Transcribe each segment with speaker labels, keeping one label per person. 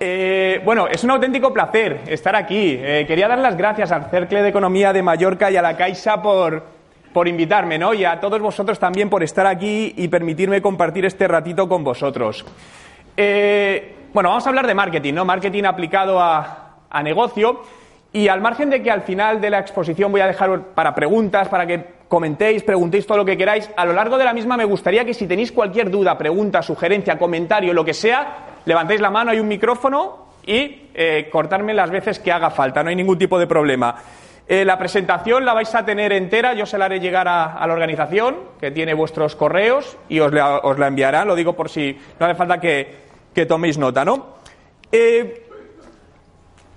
Speaker 1: Eh, bueno, es un auténtico placer estar aquí. Eh, quería dar las gracias al Cercle de Economía de Mallorca y a la Caixa por, por invitarme, ¿no? Y a todos vosotros también por estar aquí y permitirme compartir este ratito con vosotros. Eh, bueno, vamos a hablar de marketing, ¿no? Marketing aplicado a, a negocio. Y al margen de que al final de la exposición voy a dejar para preguntas, para que comentéis, preguntéis todo lo que queráis, a lo largo de la misma me gustaría que si tenéis cualquier duda, pregunta, sugerencia, comentario, lo que sea, levantéis la mano, hay un micrófono y eh, cortarme las veces que haga falta, no hay ningún tipo de problema. Eh, la presentación la vais a tener entera, yo se la haré llegar a, la organización, que tiene vuestros correos, y os la, os la enviará, lo digo por si no hace falta que, toméis nota, ¿no? Eh,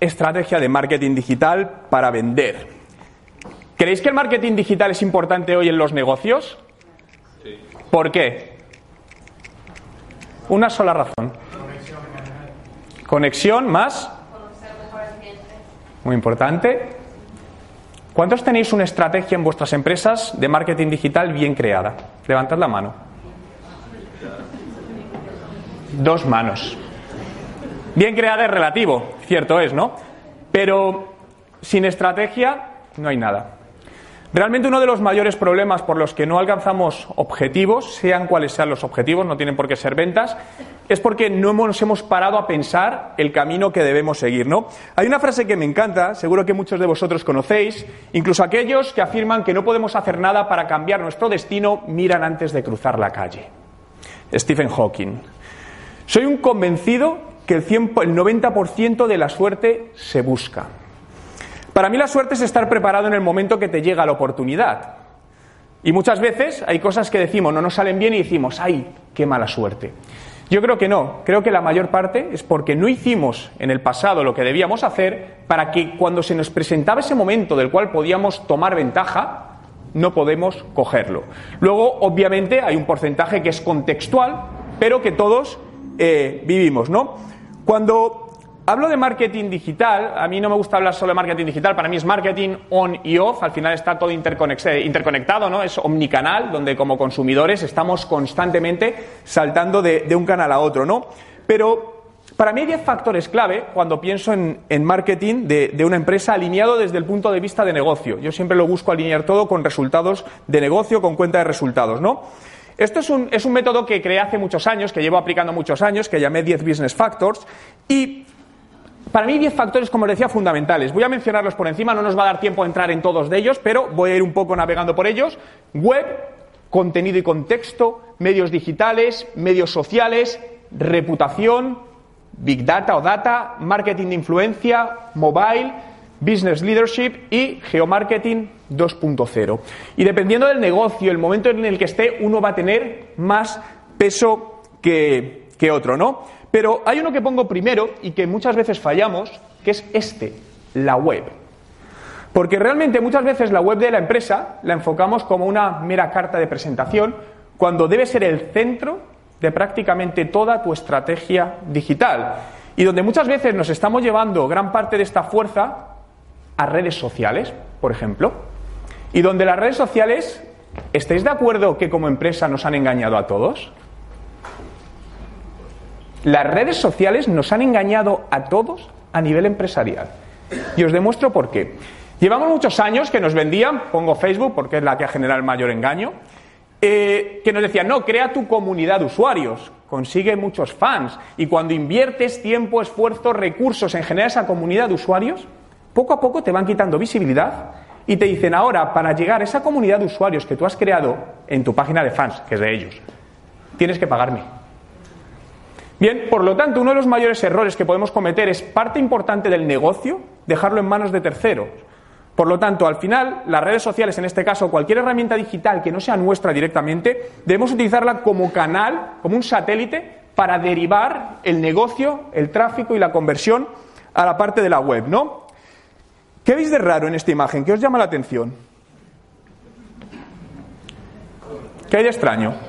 Speaker 1: estrategia de marketing digital para vender. ¿Creéis que el marketing digital es importante hoy en los negocios? Sí. ¿Por qué? Una sola razón. Conexión más. Muy importante. ¿Cuántos tenéis una estrategia en vuestras empresas de marketing digital bien creada? Levantad la mano. Dos manos. Bien creada es relativo, cierto es, ¿no? Pero sin estrategia no hay nada. Realmente uno de los mayores problemas por los que no alcanzamos objetivos, sean cuales sean los objetivos, no tienen por qué ser ventas, es porque no nos hemos parado a pensar el camino que debemos seguir, ¿no? Hay una frase que me encanta, seguro que muchos de vosotros conocéis, incluso aquellos que afirman que no podemos hacer nada para cambiar nuestro destino, miran antes de cruzar la calle. Stephen Hawking. Soy un convencido que el, 100, el 90% de la suerte se busca. Para mí la suerte es estar preparado en el momento que te llega la oportunidad. Y muchas veces hay cosas que decimos no nos salen bien y decimos, ¡ay, qué mala suerte! Yo creo que no, creo que la mayor parte es porque no hicimos en el pasado lo que debíamos hacer para que cuando se nos presentaba ese momento del cual podíamos tomar ventaja, no podemos cogerlo. Luego, obviamente, hay un porcentaje que es contextual, pero que todos eh, vivimos, ¿no? Cuando Hablo de marketing digital, a mí no me gusta hablar solo de marketing digital, para mí es marketing on y off, al final está todo interconectado, ¿no? Es omnicanal, donde como consumidores estamos constantemente saltando de, un canal a otro, ¿no? Pero para mí hay 10 factores clave cuando pienso en, marketing de, de, una empresa alineado desde el punto de vista de negocio. Yo siempre lo busco alinear todo con resultados de negocio, con cuenta de resultados, ¿no? Esto es un, es un método que creé hace muchos años, que llevo aplicando muchos años, que llamé 10 Business Factors, y para mí, 10 factores, como decía, fundamentales. Voy a mencionarlos por encima, no nos va a dar tiempo a entrar en todos de ellos, pero voy a ir un poco navegando por ellos. Web, contenido y contexto, medios digitales, medios sociales, reputación, big data o data, marketing de influencia, mobile, business leadership y geomarketing 2.0. Y dependiendo del negocio, el momento en el que esté, uno va a tener más peso que, que otro, ¿no? Pero hay uno que pongo primero y que muchas veces fallamos, que es este, la web. Porque realmente muchas veces la web de la empresa la enfocamos como una mera carta de presentación, cuando debe ser el centro de prácticamente toda tu estrategia digital. Y donde muchas veces nos estamos llevando gran parte de esta fuerza a redes sociales, por ejemplo. Y donde las redes sociales, ¿estáis de acuerdo que como empresa nos han engañado a todos? Las redes sociales nos han engañado a todos a nivel empresarial. Y os demuestro por qué. Llevamos muchos años que nos vendían, pongo Facebook porque es la que ha generado el mayor engaño, eh, que nos decían, no, crea tu comunidad de usuarios, consigue muchos fans y cuando inviertes tiempo, esfuerzo, recursos en generar esa comunidad de usuarios, poco a poco te van quitando visibilidad y te dicen ahora, para llegar a esa comunidad de usuarios que tú has creado en tu página de fans, que es de ellos, tienes que pagarme. Bien, por lo tanto, uno de los mayores errores que podemos cometer es parte importante del negocio dejarlo en manos de terceros. Por lo tanto, al final, las redes sociales, en este caso, cualquier herramienta digital que no sea nuestra directamente, debemos utilizarla como canal, como un satélite para derivar el negocio, el tráfico y la conversión a la parte de la web, ¿no? ¿Qué veis de raro en esta imagen? ¿Qué os llama la atención? ¿Qué hay de extraño?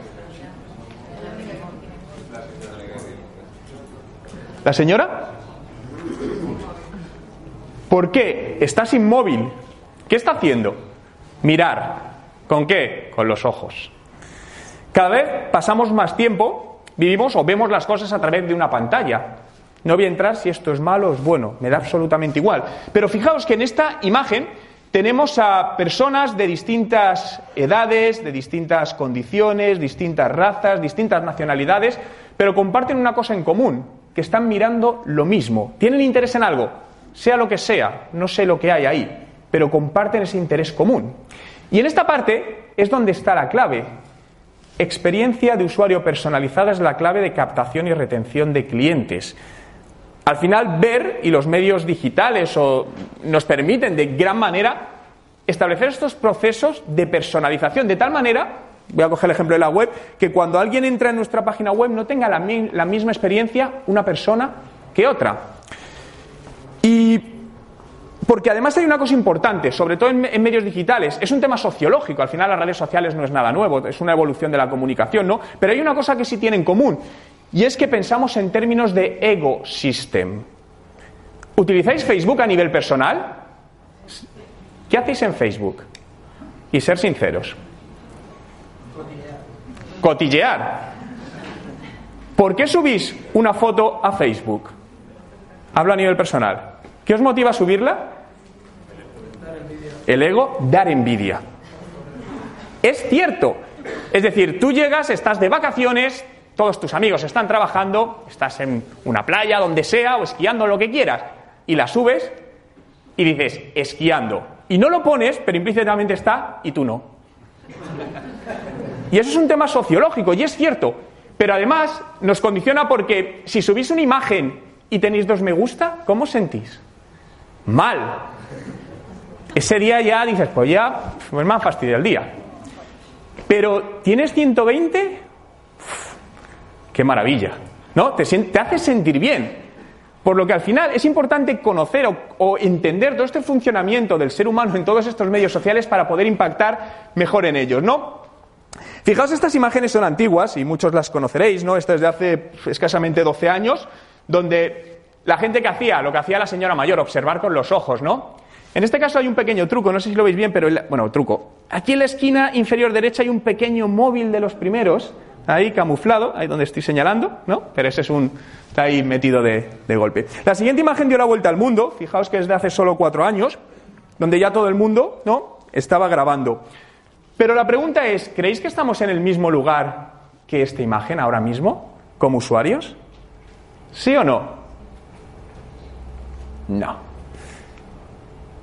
Speaker 1: ¿La señora? ¿Por qué? Estás inmóvil. ¿Qué está haciendo? Mirar. ¿Con qué? Con los ojos. Cada vez pasamos más tiempo, vivimos o vemos las cosas a través de una pantalla. No voy a entrar si esto es malo o es bueno, me da absolutamente igual. Pero fijaos que en esta imagen tenemos a personas de distintas edades, de distintas condiciones, distintas razas, distintas nacionalidades, pero comparten una cosa en común, están mirando lo mismo. Tienen interés en algo, sea lo que sea, no sé lo que hay ahí, pero comparten ese interés común. Y en esta parte es donde está la clave. Experiencia de usuario personalizada es la clave de captación y retención de clientes. Al final, ver y los medios digitales nos permiten de gran manera establecer estos procesos de personalización de tal manera, voy a coger el ejemplo de la web, que cuando alguien entra en nuestra página web no tenga la, misma experiencia una persona que otra. Y porque además hay una cosa importante, sobre todo en, medios digitales, es un tema sociológico, al final las redes sociales no es nada nuevo, es una evolución de la comunicación, ¿no? Pero hay una cosa que sí tienen en común, y es que pensamos en términos de ecosystem. ¿Utilizáis Facebook a nivel personal? ¿Qué hacéis en Facebook? Y ser sinceros. Cotillear. ¿Por qué subís una foto a Facebook? Hablo a nivel personal. ¿Qué os motiva a subirla? El ego, dar envidia. Es cierto. Es decir, tú llegas, estás de vacaciones, todos tus amigos están trabajando, estás en una playa, donde sea, o esquiando, lo que quieras, y la subes y dices, esquiando. Y no lo pones, pero implícitamente está, y tú no. Y eso es un tema sociológico, y es cierto. Pero además nos condiciona porque si subís una imagen y tenéis dos me gusta, ¿cómo sentís? Mal. Ese día ya dices, pues ya, pues me ha fastidiado el día. Pero tienes 120, qué maravilla, ¿no? Te, te hace sentir bien. Por lo que al final es importante conocer o, entender todo este funcionamiento del ser humano en todos estos medios sociales para poder impactar mejor en ellos, ¿no? Fijaos, estas imágenes son antiguas y muchos las conoceréis, ¿no? Esta es de hace escasamente 12 años, donde la gente que hacía, lo que hacía la señora mayor, observar con los ojos, ¿no? En este caso hay un pequeño truco, no sé si lo veis bien, pero bueno, truco. Aquí en la esquina inferior derecha hay un pequeño móvil de los primeros, ahí camuflado, ahí donde estoy señalando, ¿no? Pero ese es un está ahí metido de, de golpe. La siguiente imagen dio la vuelta al mundo, fijaos que es de hace solo cuatro años, donde ya todo el mundo, ¿no? Estaba grabando. Pero la pregunta es, ¿creéis que estamos en el mismo lugar que esta imagen ahora mismo, como usuarios? ¿Sí o no? No.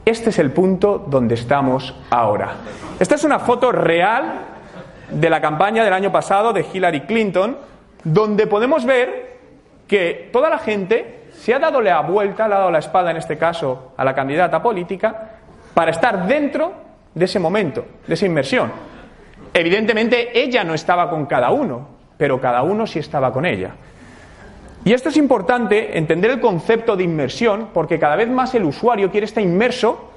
Speaker 1: Este es el punto donde estamos ahora. Esta es una foto real de la campaña del año pasado de Hillary Clinton, donde podemos ver que toda la gente se ha dado la vuelta, ha dado la espada en este caso a la candidata política, para estar dentro de ese momento, de esa inmersión. Evidentemente ella no estaba con cada uno, pero cada uno sí estaba con ella. Y esto es importante, entender el concepto de inmersión, porque cada vez más el usuario quiere estar inmerso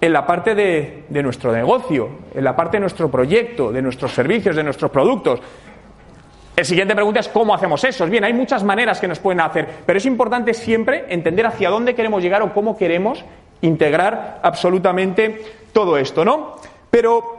Speaker 1: en la parte de, nuestro negocio, en la parte de nuestro proyecto, de nuestros servicios, de nuestros productos. El siguiente pregunta es cómo hacemos eso. Bien, hay muchas maneras que nos pueden hacer, pero es importante siempre entender hacia dónde queremos llegar o cómo queremos integrar absolutamente todo esto, ¿no? Pero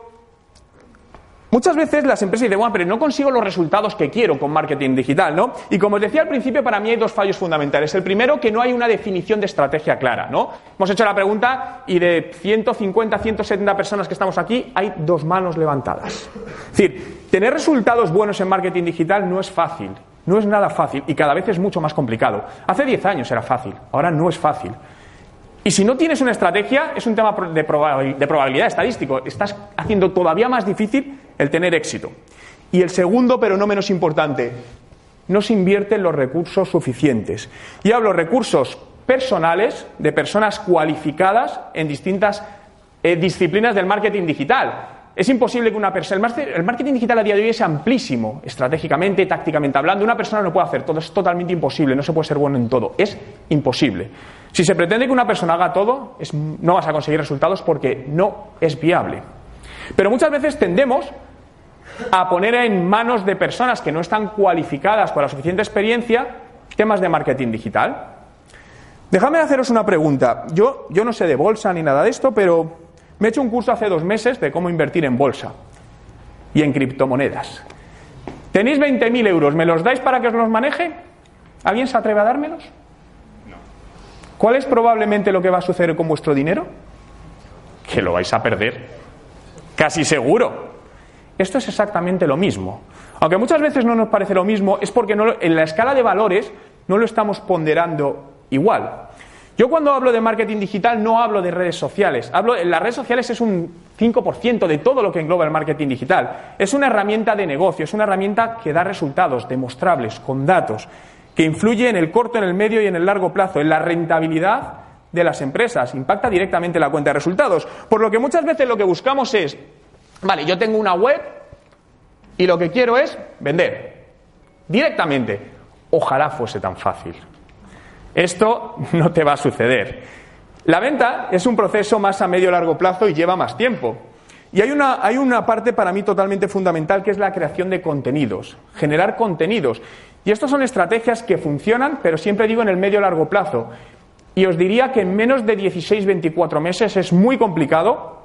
Speaker 1: Muchas veces las empresas dicen, bueno, pero no consigo los resultados que quiero con marketing digital, ¿no? Y como os decía al principio, para mí hay dos fallos fundamentales. El primero, que no hay una definición de estrategia clara, ¿no? Hemos hecho la pregunta y de 150, 170 personas que estamos aquí, hay dos manos levantadas. Es decir, tener resultados buenos en marketing digital no es fácil, no es nada fácil y cada vez es mucho más complicado. Hace 10 años era fácil, ahora no es fácil. Y si no tienes una estrategia, es un tema de, probabilidad estadístico. Estás haciendo todavía más difícil el tener éxito. Y el segundo, pero no menos importante, no se invierten los recursos suficientes. Y hablo recursos personales de personas cualificadas en distintas eh, disciplinas del marketing digital. Es imposible que una persona. El marketing digital a día de hoy es amplísimo, estratégicamente, tácticamente hablando. Una persona no puede hacer todo, es totalmente imposible, no se puede ser bueno en todo. Es imposible. Si se pretende que una persona haga todo, no vas a conseguir resultados porque no es viable. Pero muchas veces tendemos a poner en manos de personas que no están cualificadas con la suficiente experiencia temas de marketing digital. Déjame haceros una pregunta. Yo, yo no sé de bolsa ni nada de esto, pero me he hecho un curso hace dos meses de cómo invertir en bolsa y en criptomonedas. Tenéis 20.000 euros, ¿me los dais para que os los maneje? ¿Alguien se atreve a dármelos? No. ¿Cuál es probablemente lo que va a suceder con vuestro dinero? Que lo vais a perder. Casi seguro. Esto es exactamente lo mismo. Aunque muchas veces no nos parece lo mismo, es porque en la escala de valores no lo estamos ponderando igual. Yo cuando hablo de marketing digital no hablo de redes sociales. Hablo, las redes sociales es un 5% de todo lo que engloba el marketing digital. Es una herramienta de negocio, es una herramienta que da resultados demostrables, con datos, que influye en el corto, en el medio y en el largo plazo, en la rentabilidad de las empresas, impacta directamente la cuenta de resultados. Por lo que muchas veces lo que buscamos es, vale, yo tengo una web y lo que quiero es vender directamente. Ojalá fuese tan fácil. Esto no te va a suceder. La venta es un proceso más a medio largo plazo y lleva más tiempo. Y hay una, hay una parte para mí totalmente fundamental que es la creación de contenidos, generar contenidos. Y estas son estrategias que funcionan, pero siempre digo en el medio largo plazo. Y os diría que en menos de 16-24 meses es muy complicado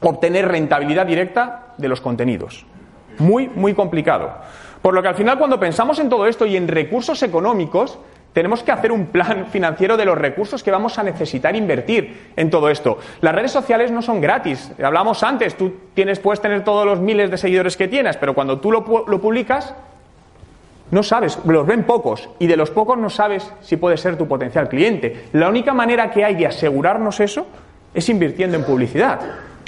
Speaker 1: obtener rentabilidad directa de los contenidos. Muy, muy complicado. Por lo que al final cuando pensamos en todo esto y en recursos económicos, tenemos que hacer un plan financiero de los recursos que vamos a necesitar invertir en todo esto. Las redes sociales no son gratis. Hablamos antes, tú tienes, puedes tener todos los miles de seguidores que tienes, pero cuando tú lo, lo publicas, no sabes, los ven pocos y de los pocos no sabes si puede ser tu potencial cliente. La única manera que hay de asegurarnos eso es invirtiendo en publicidad.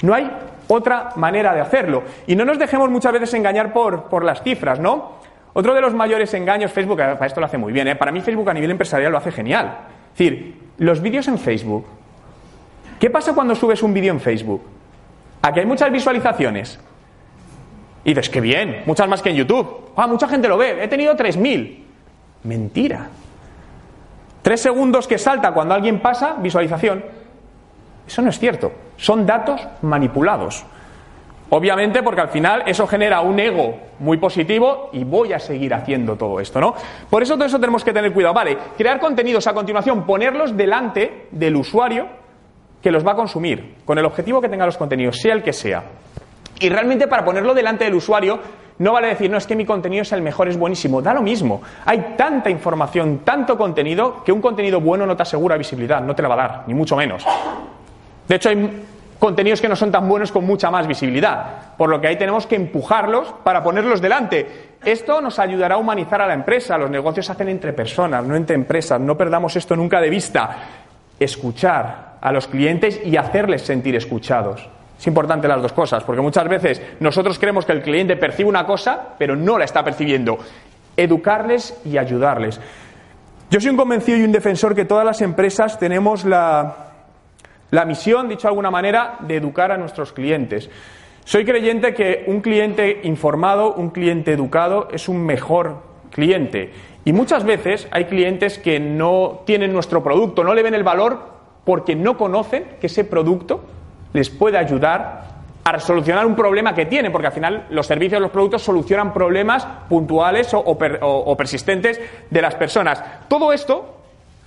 Speaker 1: No hay otra manera de hacerlo. Y no nos dejemos muchas veces engañar por, por las cifras, ¿no? Otro de los mayores engaños, Facebook, para esto lo hace muy bien, ¿eh? para mí Facebook a nivel empresarial lo hace genial. Es decir, los vídeos en Facebook. ¿Qué pasa cuando subes un vídeo en Facebook? Aquí hay muchas visualizaciones. Y dices, qué bien, muchas más que en YouTube. Ah, mucha gente lo ve, he tenido 3.000. Mentira. Tres segundos que salta cuando alguien pasa, visualización. Eso no es cierto. Son datos manipulados. Obviamente porque al final eso genera un ego muy positivo y voy a seguir haciendo todo esto, ¿no? Por eso todo eso tenemos que tener cuidado. Vale, crear contenidos a continuación, ponerlos delante del usuario que los va a consumir, con el objetivo que tenga los contenidos, sea el que sea. Y realmente para ponerlo delante del usuario no vale decir, no, es que mi contenido es el mejor, es buenísimo. Da lo mismo. Hay tanta información, tanto contenido, que un contenido bueno no te asegura visibilidad, no te la va a dar, ni mucho menos. De hecho, hay contenidos que no son tan buenos con mucha más visibilidad. Por lo que ahí tenemos que empujarlos para ponerlos delante. Esto nos ayudará a humanizar a la empresa. Los negocios se hacen entre personas, no entre empresas. No perdamos esto nunca de vista. Escuchar a los clientes y hacerles sentir escuchados. Es importante las dos cosas, porque muchas veces nosotros creemos que el cliente percibe una cosa, pero no la está percibiendo. Educarles y ayudarles. Yo soy un convencido y un defensor que todas las empresas tenemos la, la misión, dicho de alguna manera, de educar a nuestros clientes. Soy creyente que un cliente informado, un cliente educado, es un mejor cliente. Y muchas veces hay clientes que no tienen nuestro producto, no le ven el valor porque no conocen que ese producto les puede ayudar a solucionar un problema que tienen, porque al final los servicios, los productos solucionan problemas puntuales o, o persistentes de las personas. Todo esto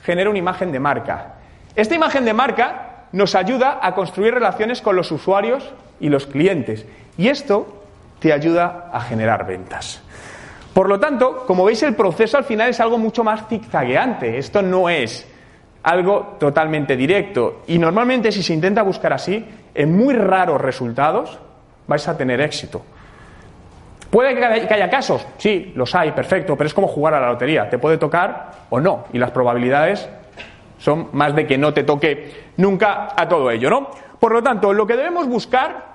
Speaker 1: genera una imagen de marca. Esta imagen de marca nos ayuda a construir relaciones con los usuarios y los clientes. Y esto te ayuda a generar ventas. Por lo tanto, como veis, el proceso al final es algo mucho más zigzagueante. Esto no es algo totalmente directo. Y normalmente, si se intenta buscar así, en muy raros resultados vais a tener éxito. ¿Puede que haya casos? Sí, los hay, perfecto, pero es como jugar a la lotería. Te puede tocar o no. Y las probabilidades son más de que no te toque nunca a todo ello, ¿no? Por lo tanto, lo que debemos buscar,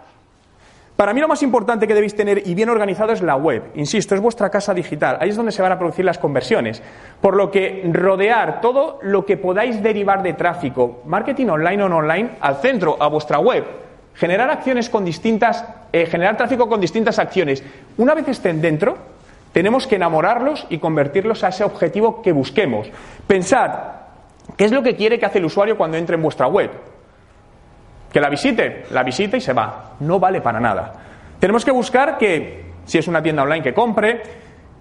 Speaker 1: para mí lo más importante que debéis tener y bien organizado es la web. Insisto, es vuestra casa digital. Ahí es donde se van a producir las conversiones. Por lo que rodear todo lo que podáis derivar de tráfico, marketing online o no online, al centro, a vuestra web. generar acciones con distintas, eh, generar tráfico con distintas acciones. Una vez estén dentro, tenemos que enamorarlos y convertirlos a ese objetivo que busquemos. Pensad, ¿qué es lo que quiere que hace el usuario cuando entre en vuestra web? Que la visite, la visita y se va. No vale para nada. Tenemos que buscar que, si es una tienda online, que compre,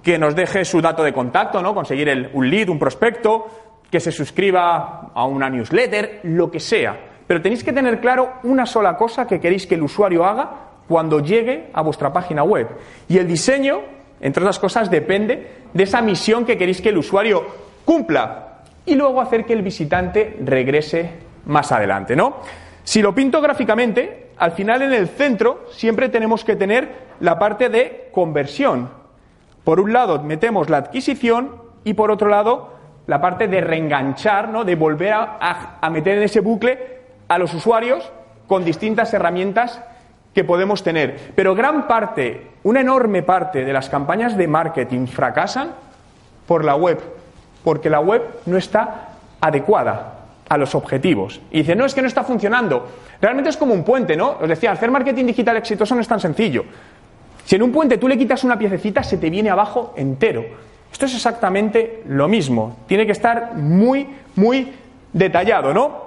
Speaker 1: que nos deje su dato de contacto, ¿no? Conseguir un lead, un prospecto, que se suscriba a una newsletter, lo que sea. Pero tenéis que tener claro una sola cosa que queréis que el usuario haga cuando llegue a vuestra página web. Y el diseño, entre otras cosas, depende de esa misión que queréis que el usuario cumpla y luego hacer que el visitante regrese más adelante, ¿no? Si lo pinto gráficamente, al final en el centro siempre tenemos que tener la parte de conversión. Por un lado metemos la adquisición y por otro lado la parte de reenganchar, ¿no? de volver a, a meter en ese bucle a los usuarios con distintas herramientas que podemos tener. Pero gran parte, una enorme parte de las campañas de marketing fracasan por la web, porque la web no está adecuada a los objetivos. Y dice, no, es que no está funcionando. Realmente es como un puente, ¿no? Os decía, hacer marketing digital exitoso no es tan sencillo. Si en un puente tú le quitas una piececita, se te viene abajo entero. Esto es exactamente lo mismo. Tiene que estar muy, muy detallado, ¿no?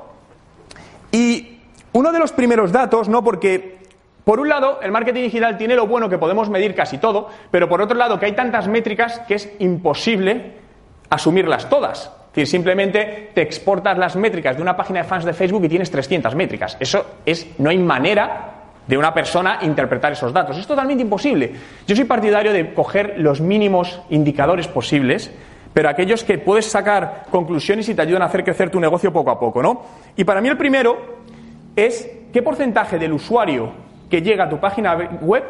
Speaker 1: Y uno de los primeros datos, ¿no? Porque, por un lado, el marketing digital tiene lo bueno que podemos medir casi todo, pero por otro lado, que hay tantas métricas que es imposible asumirlas todas. Es decir, simplemente te exportas las métricas de una página de fans de Facebook y tienes 300 métricas. Eso es, no hay manera de una persona interpretar esos datos. Es totalmente imposible. Yo soy partidario de coger los mínimos indicadores posibles, pero aquellos que puedes sacar conclusiones y te ayudan a hacer crecer tu negocio poco a poco, ¿no? Y para mí el primero es qué porcentaje del usuario que llega a tu página web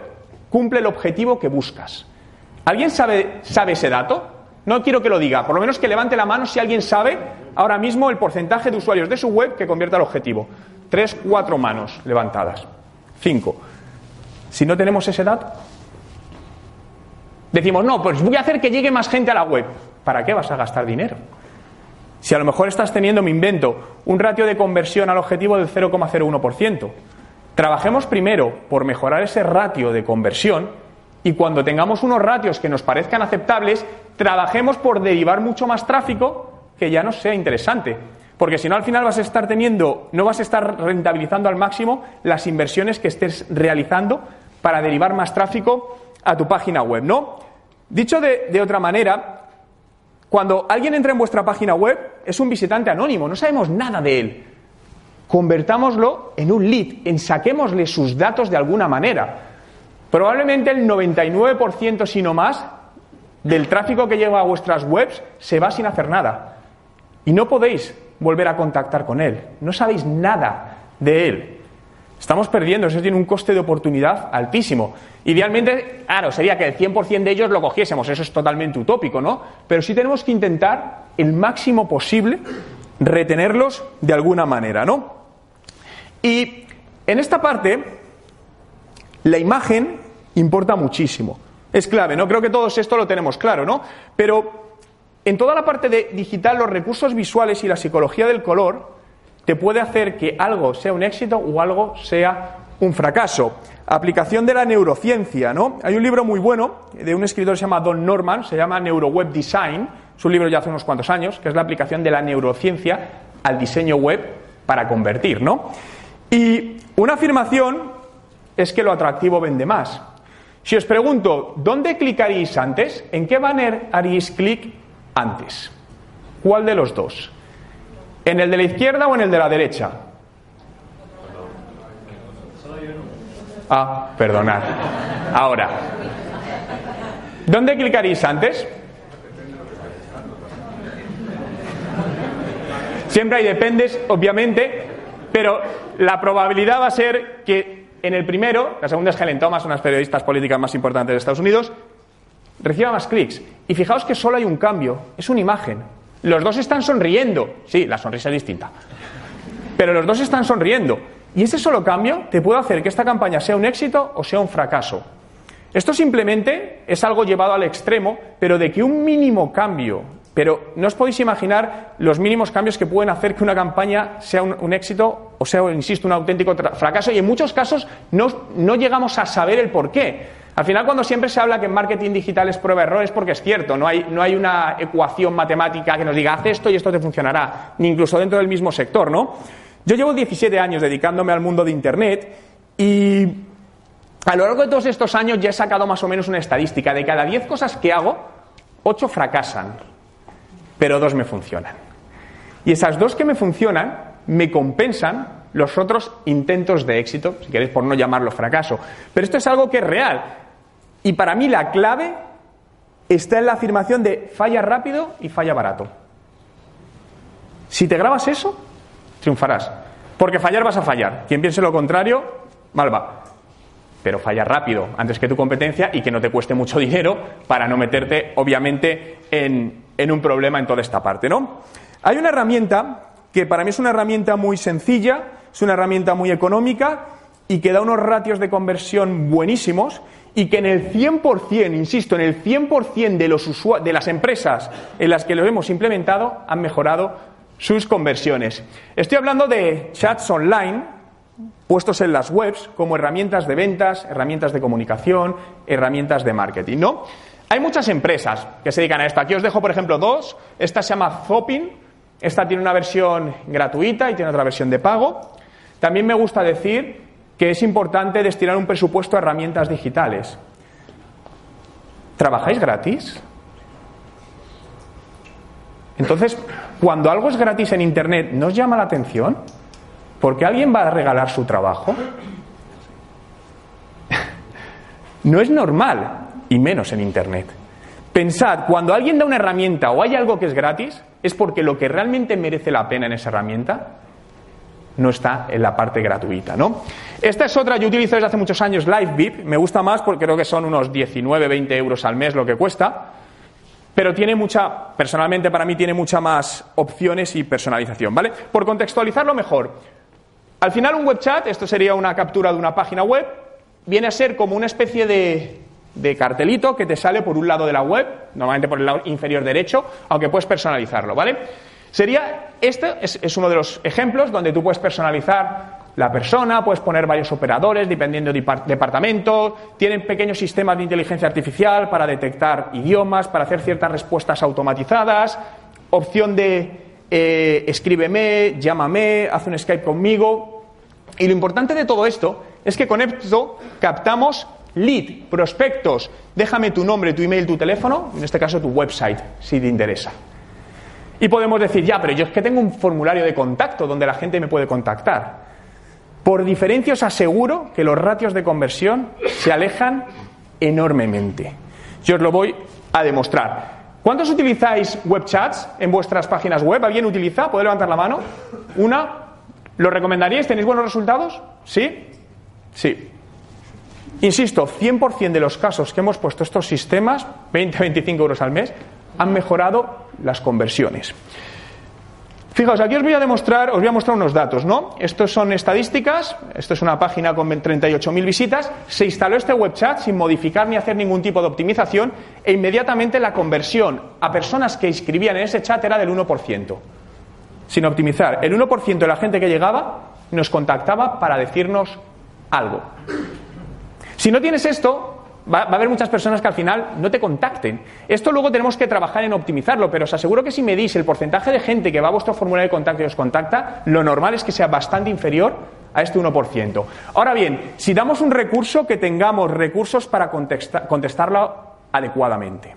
Speaker 1: cumple el objetivo que buscas. ¿Alguien sabe, sabe ese dato? No quiero que lo diga, por lo menos que levante la mano si alguien sabe ahora mismo el porcentaje de usuarios de su web que convierte al objetivo. Tres, cuatro manos levantadas. Cinco. Si no tenemos ese dato, decimos, no, pues voy a hacer que llegue más gente a la web. ¿Para qué vas a gastar dinero? Si a lo mejor estás teniendo, me invento, un ratio de conversión al objetivo del 0,01%. Trabajemos primero por mejorar ese ratio de conversión y cuando tengamos unos ratios que nos parezcan aceptables, trabajemos por derivar mucho más tráfico que ya nos sea interesante. Porque si no, al final vas a estar teniendo, no vas a estar rentabilizando al máximo las inversiones que estés realizando para derivar más tráfico a tu página web, ¿no? Dicho de, de otra manera, cuando alguien entra en vuestra página web, es un visitante anónimo, no sabemos nada de él. Convertámoslo en un lead, en saquémosle sus datos de alguna manera. Probablemente el 99%, si no más, del tráfico que llega a vuestras webs se va sin hacer nada. Y no podéis volver a contactar con él. No sabéis nada de él. Estamos perdiendo, eso tiene un coste de oportunidad altísimo. Idealmente, claro, sería que el 100% de ellos lo cogiésemos, eso es totalmente utópico, ¿no? Pero sí tenemos que intentar el máximo posible retenerlos de alguna manera, ¿no? Y en esta parte la imagen importa muchísimo. Es clave, ¿no? Creo que todos esto lo tenemos claro, ¿no? Pero en toda la parte de digital, los recursos visuales y la psicología del color te puede hacer que algo sea un éxito o algo sea un fracaso. Aplicación de la neurociencia, ¿no? Hay un libro muy bueno de un escritor que se llama Don Norman, se llama Neuroweb Design, es un libro ya hace unos cuantos años, que es la aplicación de la neurociencia al diseño web para convertir, ¿no? Y una afirmación es que lo atractivo vende más. Si os pregunto, ¿dónde clicaríais antes? ¿En qué banner haríais clic antes? ¿Cuál de los dos? ¿En el de la izquierda o en el de la derecha? Ah, perdonad. Ahora, ¿dónde clicaríais antes? Siempre hay dependes, obviamente, pero la probabilidad va a ser que en el primero, la segunda es Helen Thomas, una de las periodistas políticas más importantes de Estados Unidos, reciba más clics. Y fijaos que solo hay un cambio, es una imagen. Los dos están sonriendo. Sí, la sonrisa es distinta. Pero los dos están sonriendo. Y ese solo cambio te puede hacer que esta campaña sea un éxito o sea un fracaso. Esto simplemente es algo llevado al extremo, pero de que un mínimo cambio pero no os podéis imaginar los mínimos cambios que pueden hacer que una campaña sea un, éxito o sea, insisto, un auténtico fracaso y en muchos casos no, llegamos a saber el por qué. Al final, cuando siempre se habla que en marketing digital es prueba error, es porque es cierto, no hay, no hay una ecuación matemática que nos diga haz esto y esto te funcionará, ni incluso dentro del mismo sector, ¿no? Yo llevo 17 años dedicándome al mundo de Internet y a lo largo de todos estos años ya he sacado más o menos una estadística. De cada 10 cosas que hago, 8 fracasan, pero 2 me funcionan. Y esas dos que me funcionan me compensan los otros intentos de éxito, si queréis por no llamarlo fracaso. Pero esto es algo que es real. Y para mí la clave está en la afirmación de falla rápido y falla barato. Si te grabas eso, triunfarás. Porque fallar vas a fallar. Quien piense lo contrario, mal va. Pero falla rápido antes que tu competencia y que no te cueste mucho dinero para no meterte, obviamente, en, en un problema en toda esta parte, ¿no? Hay una herramienta que para mí es una herramienta muy sencilla, es una herramienta muy económica y que da unos ratios de conversión buenísimos y que en el 100%, insisto, en el 100% de, los de las empresas en las que lo hemos implementado han mejorado sus conversiones. Estoy hablando de chats online puestos en las webs como herramientas de ventas, herramientas de comunicación, herramientas de marketing, ¿no? Hay muchas empresas que se dedican a esto. Aquí os dejo, por ejemplo, dos. Esta se llama Zopin. Esta tiene una versión gratuita y tiene otra versión de pago. También me gusta decir que es importante destinar un presupuesto a herramientas digitales. ¿Trabajáis gratis? Entonces, cuando algo es gratis en Internet, ¿no os llama la atención? ¿Porque alguien va a regalar su trabajo? no es normal, y menos en Internet. Pensad, cuando alguien da una herramienta o hay algo que es gratis, es porque lo que realmente merece la pena en esa herramienta no está en la parte gratuita, ¿no? Esta es otra, yo utilizo desde hace muchos años LiveVip, me gusta más porque creo que son unos 19, 20 euros al mes lo que cuesta, pero tiene mucha, personalmente para mí tiene mucha más opciones y personalización, ¿vale? Por contextualizarlo mejor, al final un web chat, esto sería una captura de una página web, viene a ser como una especie de, de cartelito que te sale por un lado de la web, normalmente por el lado inferior derecho, aunque puedes personalizarlo, ¿vale? Sería, este es, uno de los ejemplos donde tú puedes personalizar la persona, puedes poner varios operadores dependiendo del departamento, tienen pequeños sistemas de inteligencia artificial para detectar idiomas, para hacer ciertas respuestas automatizadas, opción de eh, escríbeme, llámame, haz un Skype conmigo. Y lo importante de todo esto es que con esto captamos lead, prospectos, déjame tu nombre, tu email, tu teléfono, en este caso tu website, si te interesa. Y podemos decir, ya, pero yo es que tengo un formulario de contacto donde la gente me puede contactar. Por diferencia os aseguro que los ratios de conversión se alejan enormemente. Yo os lo voy a demostrar. ¿Cuántos utilizáis web chats en vuestras páginas web? ¿Alguien utiliza? ¿Puede levantar la mano? ¿Una? ¿Lo recomendaríais? ¿Tenéis buenos resultados? ¿Sí? Sí. Insisto, 100% de los casos que hemos puesto estos sistemas, 20-25 euros al mes, han mejorado las conversiones. Fijaos, aquí os voy a demostrar, os voy a mostrar unos datos, ¿no? Estos son estadísticas, esto es una página con 38.000 visitas, se instaló este web chat sin modificar ni hacer ningún tipo de optimización e inmediatamente la conversión a personas que inscribían en ese chat era del 1%. Sin optimizar, el 1% de la gente que llegaba nos contactaba para decirnos algo. Si no tienes esto, va, a haber muchas personas que al final no te contacten. Esto luego tenemos que trabajar en optimizarlo, pero os aseguro que si medís el porcentaje de gente que va a vuestro formulario de contacto y os contacta, lo normal es que sea bastante inferior a este 1%. Ahora bien, si damos un recurso, que tengamos recursos para contestarlo adecuadamente.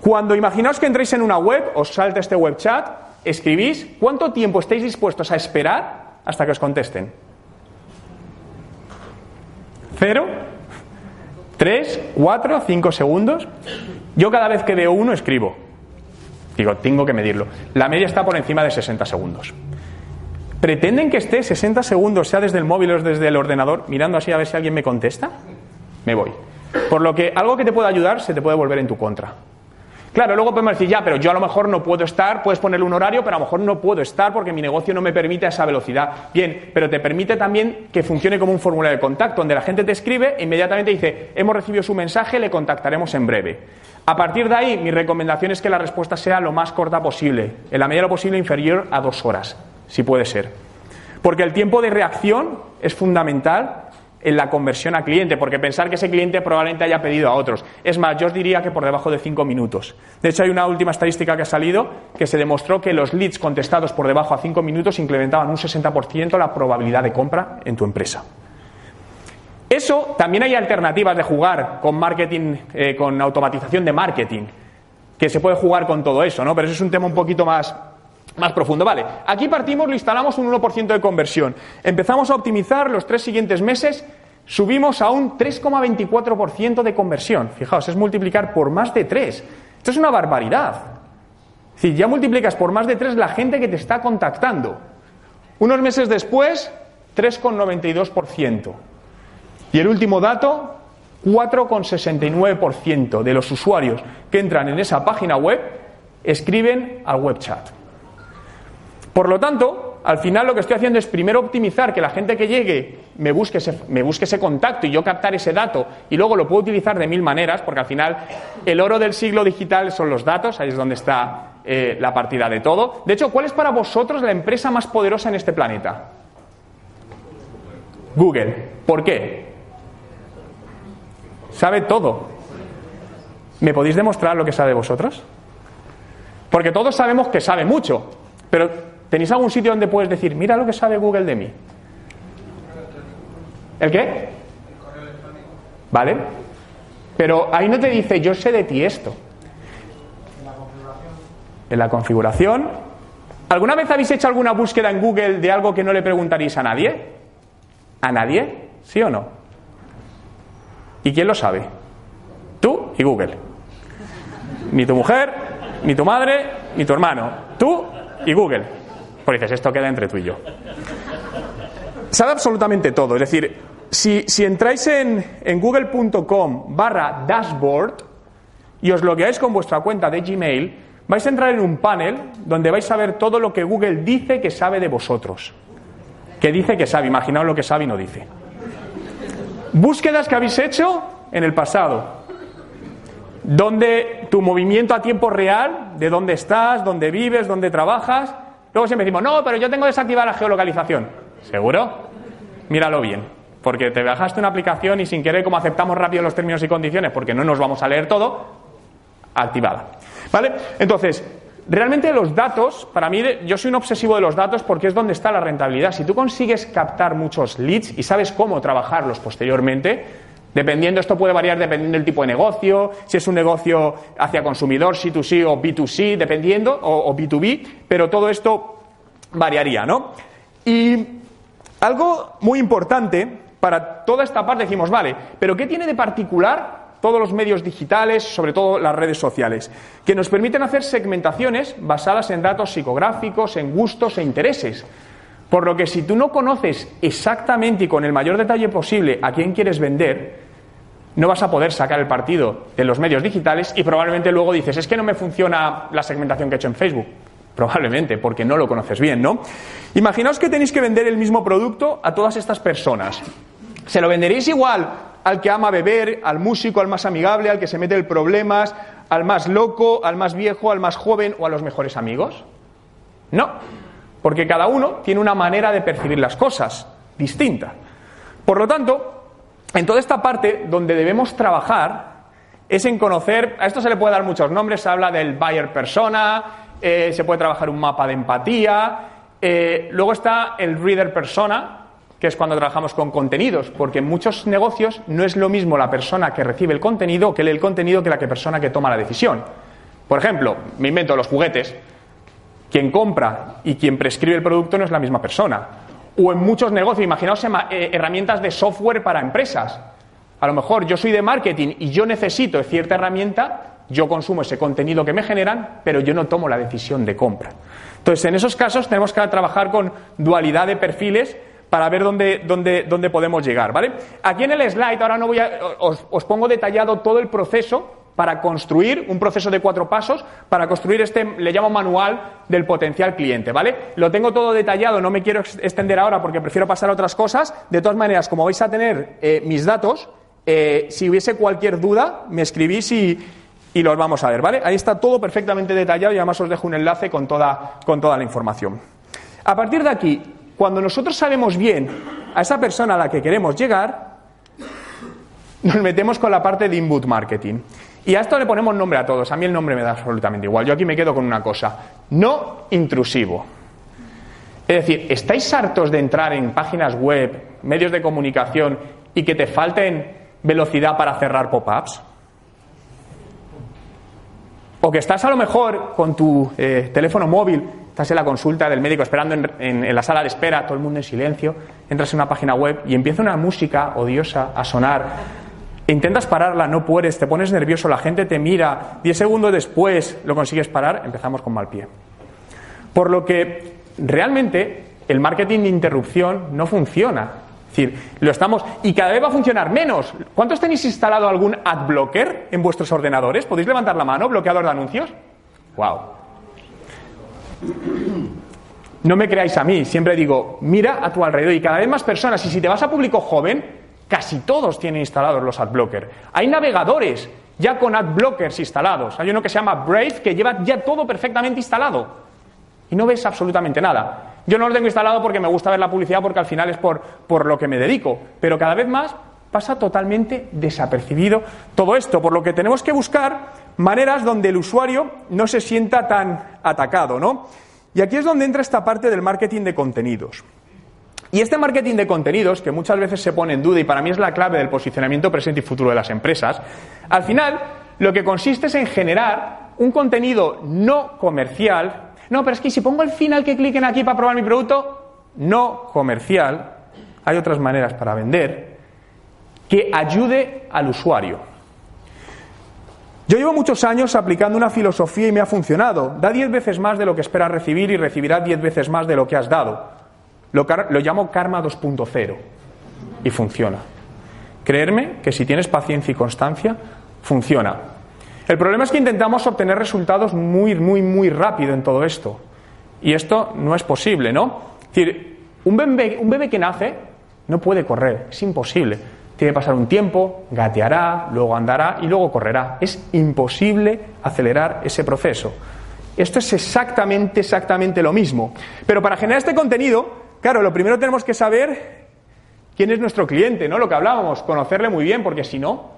Speaker 1: Cuando imaginaos que entréis en una web, os salta este web chat, escribís, ¿cuánto tiempo estáis dispuestos a esperar hasta que os contesten? ¿Cero? ¿Tres? ¿Cuatro? ¿Cinco segundos? Yo cada vez que veo uno escribo. Digo, tengo que medirlo. La media está por encima de 60 segundos. ¿Pretenden que esté 60 segundos, sea desde el móvil o desde el ordenador, mirando así a ver si alguien me contesta? Me voy. Por lo que algo que te pueda ayudar se te puede volver en tu contra. Claro, luego podemos decir, ya, pero yo a lo mejor no puedo estar, puedes ponerle un horario, pero a lo mejor no puedo estar porque mi negocio no me permite esa velocidad. Bien, pero te permite también que funcione como un formulario de contacto, donde la gente te escribe e inmediatamente dice, hemos recibido su mensaje, le contactaremos en breve. A partir de ahí, mi recomendación es que la respuesta sea lo más corta posible, en la medida de lo posible inferior a dos horas, si puede ser. Porque el tiempo de reacción es fundamental en la conversión a cliente, porque pensar que ese cliente probablemente haya pedido a otros. Es más, yo os diría que por debajo de cinco minutos. De hecho, hay una última estadística que ha salido que se demostró que los leads contestados por debajo a cinco minutos incrementaban un 60% la probabilidad de compra en tu empresa. Eso también hay alternativas de jugar con marketing, eh, con automatización de marketing, que se puede jugar con todo eso, ¿no? Pero eso es un tema un poquito más, más profundo. Vale, aquí partimos, lo instalamos un 1% de conversión. Empezamos a optimizar los tres siguientes meses, subimos a un 3,24% de conversión. Fijaos, es multiplicar por más de 3. Esto es una barbaridad. Es decir, ya multiplicas por más de 3 la gente que te está contactando. Unos meses después, 3,92%. Y el último dato, 4,69% de los usuarios que entran en esa página web escriben al web chat. Por lo tanto, al final lo que estoy haciendo es primero optimizar que la gente que llegue me busque, ese, contacto y yo captar ese dato y luego lo puedo utilizar de mil maneras porque al final el oro del siglo digital son los datos, ahí es donde está eh, la partida de todo. De hecho, ¿cuál es para vosotros la empresa más poderosa en este planeta? Google. ¿Por qué? Sabe todo. ¿Me podéis demostrar lo que sabe vosotros? Porque todos sabemos que sabe mucho, pero ¿tenéis algún sitio donde puedes decir, mira lo que sabe Google de mí? ¿El qué? ¿Vale? Pero ahí no te dice, yo sé de ti esto. En la configuración. ¿Alguna vez habéis hecho alguna búsqueda en Google de algo que no le preguntaréis a nadie? ¿A nadie? ¿Sí o no? ¿Y quién lo sabe? Tú y Google. Ni tu mujer, ni tu madre, ni tu hermano. Tú y Google. Pues dices, esto queda entre tú y yo. Sabe absolutamente todo. Es decir, si, entráis en, en google.com barra dashboard y os logueáis con vuestra cuenta de Gmail, vais a entrar en un panel donde vais a ver todo lo que Google dice que sabe de vosotros. Que dice que sabe. Imaginaos lo que sabe y no dice. Búsquedas que habéis hecho en el pasado. Donde tu movimiento a tiempo real, de dónde estás, dónde vives, dónde trabajas. Luego siempre decimos, no, pero yo tengo desactivada la geolocalización. ¿Seguro? Míralo bien. Porque te bajaste una aplicación y sin querer, como aceptamos rápido los términos y condiciones, porque no nos vamos a leer todo, activada. ¿Vale? Entonces, Realmente los datos, para mí, yo soy un obsesivo de los datos porque es donde está la rentabilidad. Si tú consigues captar muchos leads y sabes cómo trabajarlos posteriormente, dependiendo, esto puede variar dependiendo del tipo de negocio, si es un negocio hacia consumidor, C2C o B2C, dependiendo, o, o B2B, pero todo esto variaría, ¿no? Y algo muy importante para toda esta parte decimos, vale, pero ¿qué tiene de particular todos los medios digitales, sobre todo las redes sociales, que nos permiten hacer segmentaciones basadas en datos psicográficos, en gustos e intereses. Por lo que si tú no conoces exactamente y con el mayor detalle posible a quién quieres vender, no vas a poder sacar el partido de los medios digitales y probablemente luego dices, es que no me funciona la segmentación que he hecho en Facebook. Probablemente, porque no lo conoces bien, ¿no? Imaginaos que tenéis que vender el mismo producto a todas estas personas. ¿Se lo venderéis igual al que ama beber, al músico, al más amigable, al que se mete en problemas, al más loco, al más viejo, al más joven o a los mejores amigos? No, porque cada uno tiene una manera de percibir las cosas distinta. Por lo tanto, en toda esta parte donde debemos trabajar es en conocer, a esto se le puede dar muchos nombres, se habla del buyer persona, eh, se puede trabajar un mapa de empatía, eh, luego está el reader persona, que es cuando trabajamos con contenidos, porque en muchos negocios no es lo mismo la persona que recibe el contenido que lee el contenido que la que persona que toma la decisión. Por ejemplo, me invento los juguetes. Quien compra y quien prescribe el producto no es la misma persona. O en muchos negocios, imaginaos eh, herramientas de software para empresas. A lo mejor yo soy de marketing y yo necesito cierta herramienta, yo consumo ese contenido que me generan, pero yo no tomo la decisión de compra. Entonces, en esos casos tenemos que trabajar con dualidad de perfiles para ver dónde, dónde, dónde podemos llegar, ¿vale? Aquí en el slide, ahora no voy a, os, pongo detallado todo el proceso para construir un proceso de cuatro pasos, para construir este, le llamo manual del potencial cliente, ¿vale? Lo tengo todo detallado, no me quiero extender ahora porque prefiero pasar a otras cosas. De todas maneras, como vais a tener eh, mis datos, eh, si hubiese cualquier duda, me escribís y, y los vamos a ver, ¿vale? Ahí está todo perfectamente detallado y además os dejo un enlace con toda, con toda la información. A partir de aquí, cuando nosotros sabemos bien a esa persona a la que queremos llegar, nos metemos con la parte de inbound marketing. Y a esto le ponemos nombre a todos. A mí el nombre me da absolutamente igual. Yo aquí me quedo con una cosa. No intrusivo. Es decir, ¿estáis hartos de entrar en páginas web, medios de comunicación y que te falten velocidad para cerrar pop-ups? O que estás a lo mejor con tu eh, teléfono móvil, estás en la consulta del médico esperando en, la sala de espera, todo el mundo en silencio, entras en una página web y empieza una música odiosa a sonar. Intentas pararla, no puedes, te pones nervioso, la gente te mira, 10 segundos después lo consigues parar, empezamos con mal pie. Por lo que realmente el marketing de interrupción no funciona. Es decir, lo estamos. Y cada vez va a funcionar menos. ¿Cuántos tenéis instalado algún ad blocker en vuestros ordenadores? ¿Podéis levantar la mano? ¿Bloqueador de anuncios? ¡Wow! No me creáis a mí, siempre digo, mira a tu alrededor y cada vez más personas. Y si te vas a público joven, casi todos tienen instalados los ad blocker. Hay navegadores ya con ad blockers instalados. Hay uno que se llama Brave que lleva ya todo perfectamente instalado. Y no ves absolutamente nada. Yo no lo tengo instalado porque me gusta ver la publicidad porque al final es por, por lo que me dedico. Pero cada vez más pasa totalmente desapercibido todo esto, por lo que tenemos que buscar maneras donde el usuario no se sienta tan atacado, ¿no? Y aquí es donde entra esta parte del marketing de contenidos. Y este marketing de contenidos, que muchas veces se pone en duda y para mí es la clave del posicionamiento presente y futuro de las empresas, al final lo que consiste es en generar un contenido no comercial no, pero es que si pongo el final que cliquen aquí para probar mi producto, no comercial, hay otras maneras para vender, que ayude al usuario. Yo llevo muchos años aplicando una filosofía y me ha funcionado. Da diez veces más de lo que esperas recibir y recibirás diez veces más de lo que has dado. Lo, lo llamo karma 2.0 y funciona. Creerme que si tienes paciencia y constancia, funciona. El problema es que intentamos obtener resultados muy, muy, muy rápido en todo esto. Y esto no es posible, ¿no? Es decir, un bebé, un bebé que nace no puede correr, es imposible. Tiene que pasar un tiempo, gateará, luego andará y luego correrá. Es imposible acelerar ese proceso. Esto es exactamente, exactamente lo mismo. Pero para generar este contenido, claro, lo primero tenemos que saber quién es nuestro cliente, ¿no? Lo que hablábamos, conocerle muy bien, porque si no,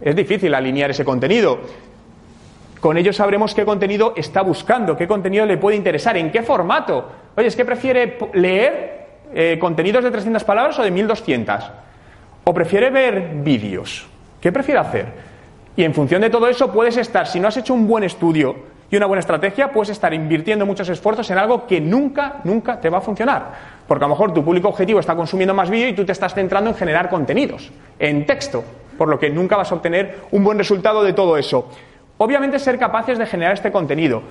Speaker 1: es difícil alinear ese contenido. Con ello sabremos qué contenido está buscando, qué contenido le puede interesar, en qué formato. Oye, ¿es que prefiere leer eh, contenidos de 300 palabras o de 1200? ¿O prefiere ver vídeos? ¿Qué prefiere hacer? Y en función de todo eso puedes estar, si no has hecho un buen estudio y una buena estrategia, puedes estar invirtiendo muchos esfuerzos en algo que nunca, nunca te va a funcionar. Porque a lo mejor tu público objetivo está consumiendo más vídeo y tú te estás centrando en generar contenidos, en texto, por lo que nunca vas a obtener un buen resultado de todo eso. Obviamente ser capaces de generar este contenido.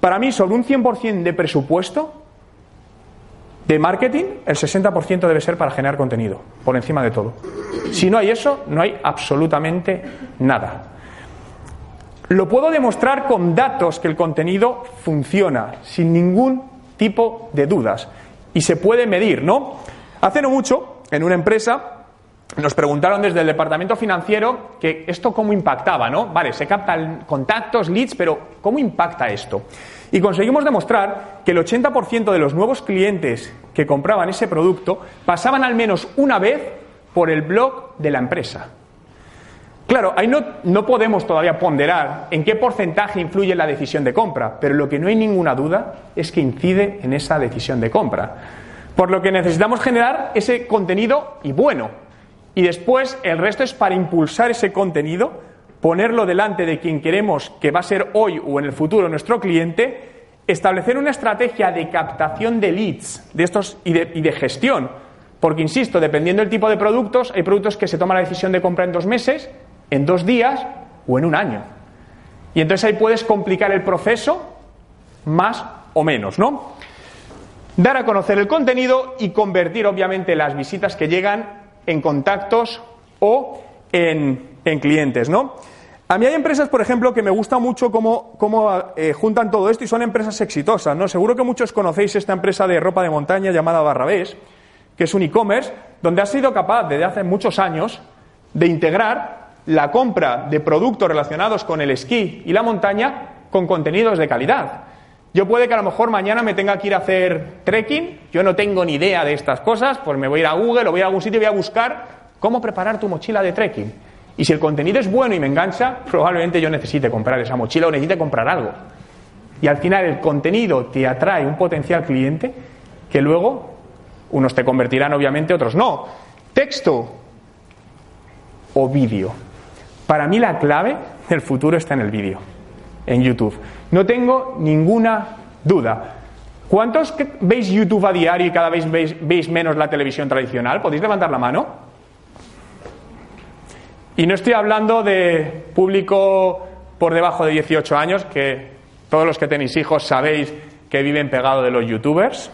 Speaker 1: Para mí, sobre un 100% de presupuesto de marketing, el 60% debe ser para generar contenido, por encima de todo. Si no hay eso, no hay absolutamente nada. Lo puedo demostrar con datos que el contenido funciona, sin ningún tipo de dudas. Y se puede medir, ¿no? Hace no mucho, en una empresa, nos preguntaron desde el departamento financiero que esto cómo impactaba, ¿no? Vale, se captan contactos, leads, pero ¿cómo impacta esto? Y conseguimos demostrar que el 80% de los nuevos clientes que compraban ese producto pasaban al menos una vez por el blog de la empresa. Claro, ahí no, no podemos todavía ponderar en qué porcentaje influye la decisión de compra, pero lo que no hay ninguna duda es que incide en esa decisión de compra. Por lo que necesitamos generar ese contenido y bueno, y después el resto es para impulsar ese contenido, ponerlo delante de quien queremos que va a ser hoy o en el futuro nuestro cliente, establecer una estrategia de captación de leads de estos y de, y de gestión. Porque, insisto, dependiendo del tipo de productos, hay productos que se toman la decisión de compra en dos meses, en dos días o en un año. Y entonces ahí puedes complicar el proceso más o menos, ¿no? Dar a conocer el contenido y convertir, obviamente, las visitas que llegan en contactos o en, clientes, ¿no? A mí hay empresas, por ejemplo, que me gusta mucho cómo, cómo eh, juntan todo esto y son empresas exitosas. ¿no? Seguro que muchos conocéis esta empresa de ropa de montaña llamada Barrabés, que es un e-commerce, donde ha sido capaz desde hace muchos años de integrar la compra de productos relacionados con el esquí y la montaña con contenidos de calidad. Yo puede que a lo mejor mañana me tenga que ir a hacer trekking, yo no tengo ni idea de estas cosas, pues me voy a ir a Google o voy a algún sitio y voy a buscar cómo preparar tu mochila de trekking. Y si el contenido es bueno y me engancha, probablemente yo necesite comprar esa mochila o necesite comprar algo. Y al final el contenido te atrae un potencial cliente que luego unos te convertirán obviamente, otros no. Texto o vídeo. Para mí la clave del futuro está en el vídeo, en YouTube. No tengo ninguna duda. ¿Cuántos veis YouTube a diario y cada vez veis, menos la televisión tradicional? ¿Podéis levantar la mano? Y no estoy hablando de público por debajo de 18 años, que todos los que tenéis hijos sabéis que viven pegados de los youtubers.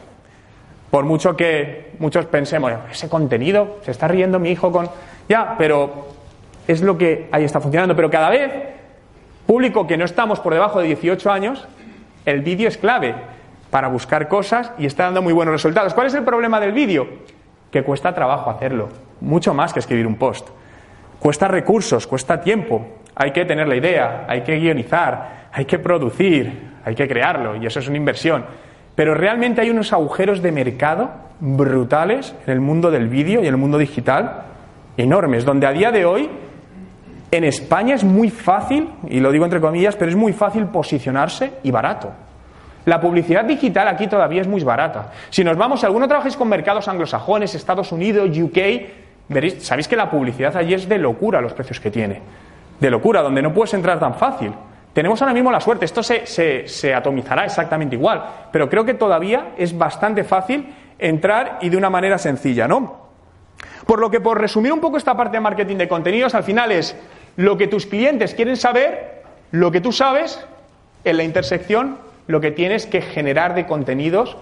Speaker 1: Por mucho que muchos pensemos, ese contenido, se está riendo mi hijo con... Ya, pero es lo que ahí está funcionando. Pero cada vez Público que no estamos por debajo de 18 años, el vídeo es clave para buscar cosas y está dando muy buenos resultados. ¿Cuál es el problema del vídeo? Que cuesta trabajo hacerlo, mucho más que escribir un post. Cuesta recursos, cuesta tiempo. Hay que tener la idea, hay que guionizar, hay que producir, hay que crearlo y eso es una inversión. Pero realmente hay unos agujeros de mercado brutales en el mundo del vídeo y en el mundo digital enormes, donde a día de hoy en España es muy fácil, y lo digo entre comillas, pero es muy fácil posicionarse y barato. La publicidad digital aquí todavía es muy barata. Si nos vamos, si alguno trabajáis con mercados anglosajones, Estados Unidos, UK, veréis, sabéis que la publicidad allí es de locura los precios que tiene. De locura, donde no puedes entrar tan fácil. Tenemos ahora mismo la suerte, esto se, se atomizará exactamente igual, pero creo que todavía es bastante fácil entrar y de una manera sencilla, ¿no? Por lo que, por resumir un poco esta parte de marketing de contenidos, al final es lo que tus clientes quieren saber, lo que tú sabes, en la intersección, lo que tienes que generar de contenidos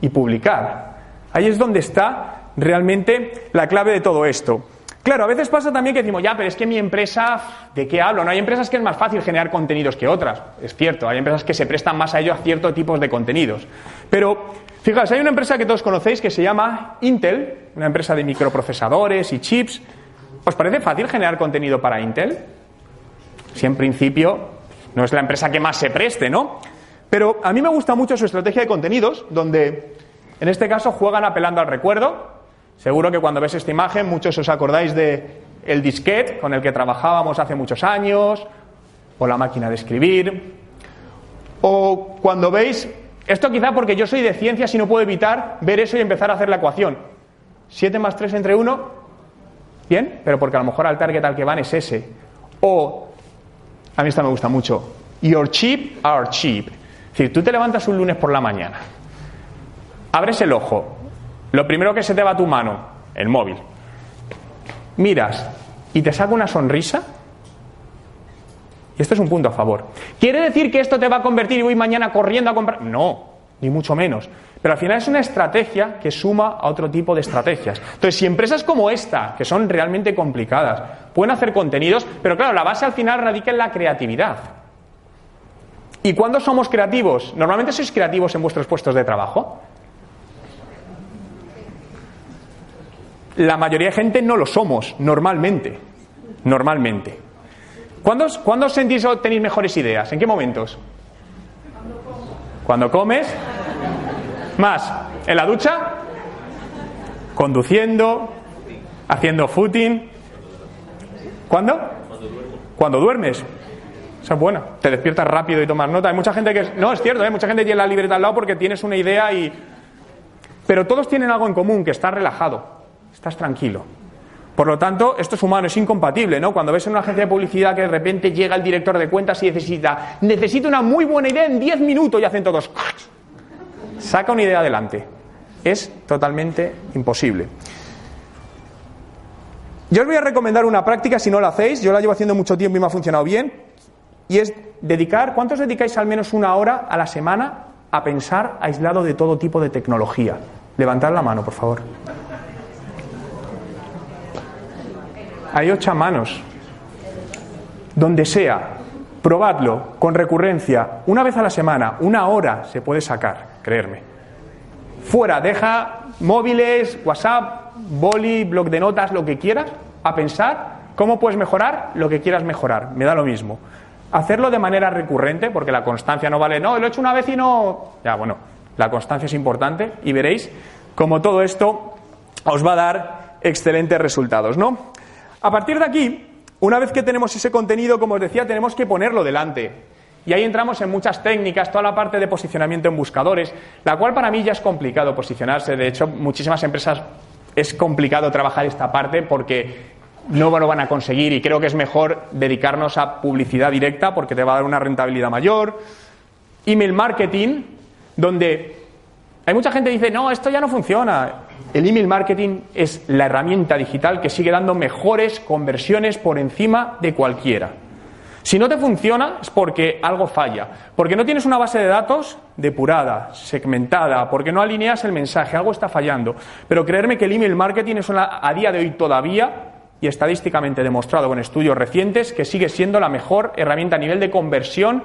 Speaker 1: y publicar. Ahí es donde está realmente la clave de todo esto. Claro, a veces pasa también que decimos, ya, pero es que mi empresa, ¿de qué hablo? No hay empresas que es más fácil generar contenidos que otras. Es cierto, hay empresas que se prestan más a ello a ciertos tipos de contenidos. Pero, fijaos, hay una empresa que todos conocéis que se llama Intel, una empresa de microprocesadores y chips. ¿Os parece fácil generar contenido para Intel? Si en principio no es la empresa que más se preste, ¿no? Pero a mí me gusta mucho su estrategia de contenidos, donde en este caso juegan apelando al recuerdo. Seguro que cuando ves esta imagen muchos os acordáis de el disquete con el que trabajábamos hace muchos años, o la máquina de escribir, o cuando veis, esto quizá porque yo soy de ciencias y no puedo evitar ver eso y empezar a hacer la ecuación. 7 más 3 entre 1, Bien, pero porque a lo mejor al target al que van es ese. O, a mí esta me gusta mucho, your cheap are cheap. Es decir, tú te levantas un lunes por la mañana, abres el ojo, lo primero que se te va a tu mano, el móvil, miras y te saca una sonrisa. Y esto es un punto a favor. ¿Quiere decir que esto te va a convertir y voy mañana corriendo a comprar? No, ni mucho menos. Pero al final es una estrategia que suma a otro tipo de estrategias. Entonces, si empresas como esta, que son realmente complicadas, pueden hacer contenidos, pero claro, la base al final radica en la creatividad. ¿Y cuándo somos creativos? ¿Normalmente sois creativos en vuestros puestos de trabajo? La mayoría de gente no lo somos, normalmente. Normalmente. ¿Cuándo, ¿cuándo sentís o tenéis mejores ideas? ¿En qué momentos? Cuando comes. Más, en la ducha, conduciendo, haciendo footing. ¿Cuándo? Cuando duermes. Esa es buena. Te despiertas rápido y tomas nota. Hay mucha gente que. No, es cierto, hay ¿eh? mucha gente tiene la libreta al lado porque tienes una idea y. Pero todos tienen algo en común, que estás relajado, estás tranquilo. Por lo tanto, esto es humano, es incompatible, ¿no? Cuando ves en una agencia de publicidad que de repente llega el director de cuentas y necesita, necesita una muy buena idea en 10 minutos y hacen todos. Saca una idea adelante. Es totalmente imposible. Yo os voy a recomendar una práctica si no la hacéis, yo la llevo haciendo mucho tiempo y me ha funcionado bien, y es dedicar, ¿cuántos dedicáis al menos una hora a la semana a pensar aislado de todo tipo de tecnología? Levantad la mano, por favor. Hay ocho manos. donde sea, probadlo con recurrencia, una vez a la semana, una hora se puede sacar, creerme. Fuera, deja móviles, WhatsApp, boli, blog de notas, lo que quieras, a pensar cómo puedes mejorar lo que quieras mejorar, me da lo mismo. Hacerlo de manera recurrente, porque la constancia no vale, no, lo he hecho una vez y no. Ya, bueno, la constancia es importante y veréis cómo todo esto os va a dar excelentes resultados, ¿no? A partir de aquí, una vez que tenemos ese contenido, como os decía, tenemos que ponerlo delante. Y ahí entramos en muchas técnicas, toda la parte de posicionamiento en buscadores, la cual para mí ya es complicado posicionarse. De hecho, muchísimas empresas es complicado trabajar esta parte porque no lo van a conseguir y creo que es mejor dedicarnos a publicidad directa porque te va a dar una rentabilidad mayor. Email marketing, donde hay mucha gente que dice, no, esto ya no funciona. El email marketing es la herramienta digital que sigue dando mejores conversiones por encima de cualquiera. Si no te funciona es porque algo falla, porque no tienes una base de datos depurada, segmentada, porque no alineas el mensaje, algo está fallando. Pero creerme que el email marketing es a día de hoy todavía y estadísticamente demostrado con estudios recientes que sigue siendo la mejor herramienta a nivel de conversión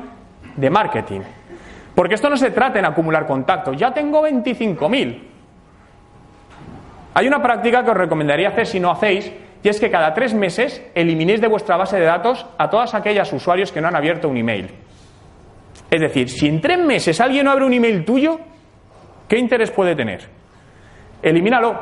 Speaker 1: de marketing. Porque esto no se trata en acumular contactos. Ya tengo 25.000. Hay una práctica que os recomendaría hacer si no hacéis, y es que cada tres meses eliminéis de vuestra base de datos a todas aquellas usuarios que no han abierto un email. Es decir, si en tres meses alguien no abre un email tuyo, ¿qué interés puede tener? Elimínalo,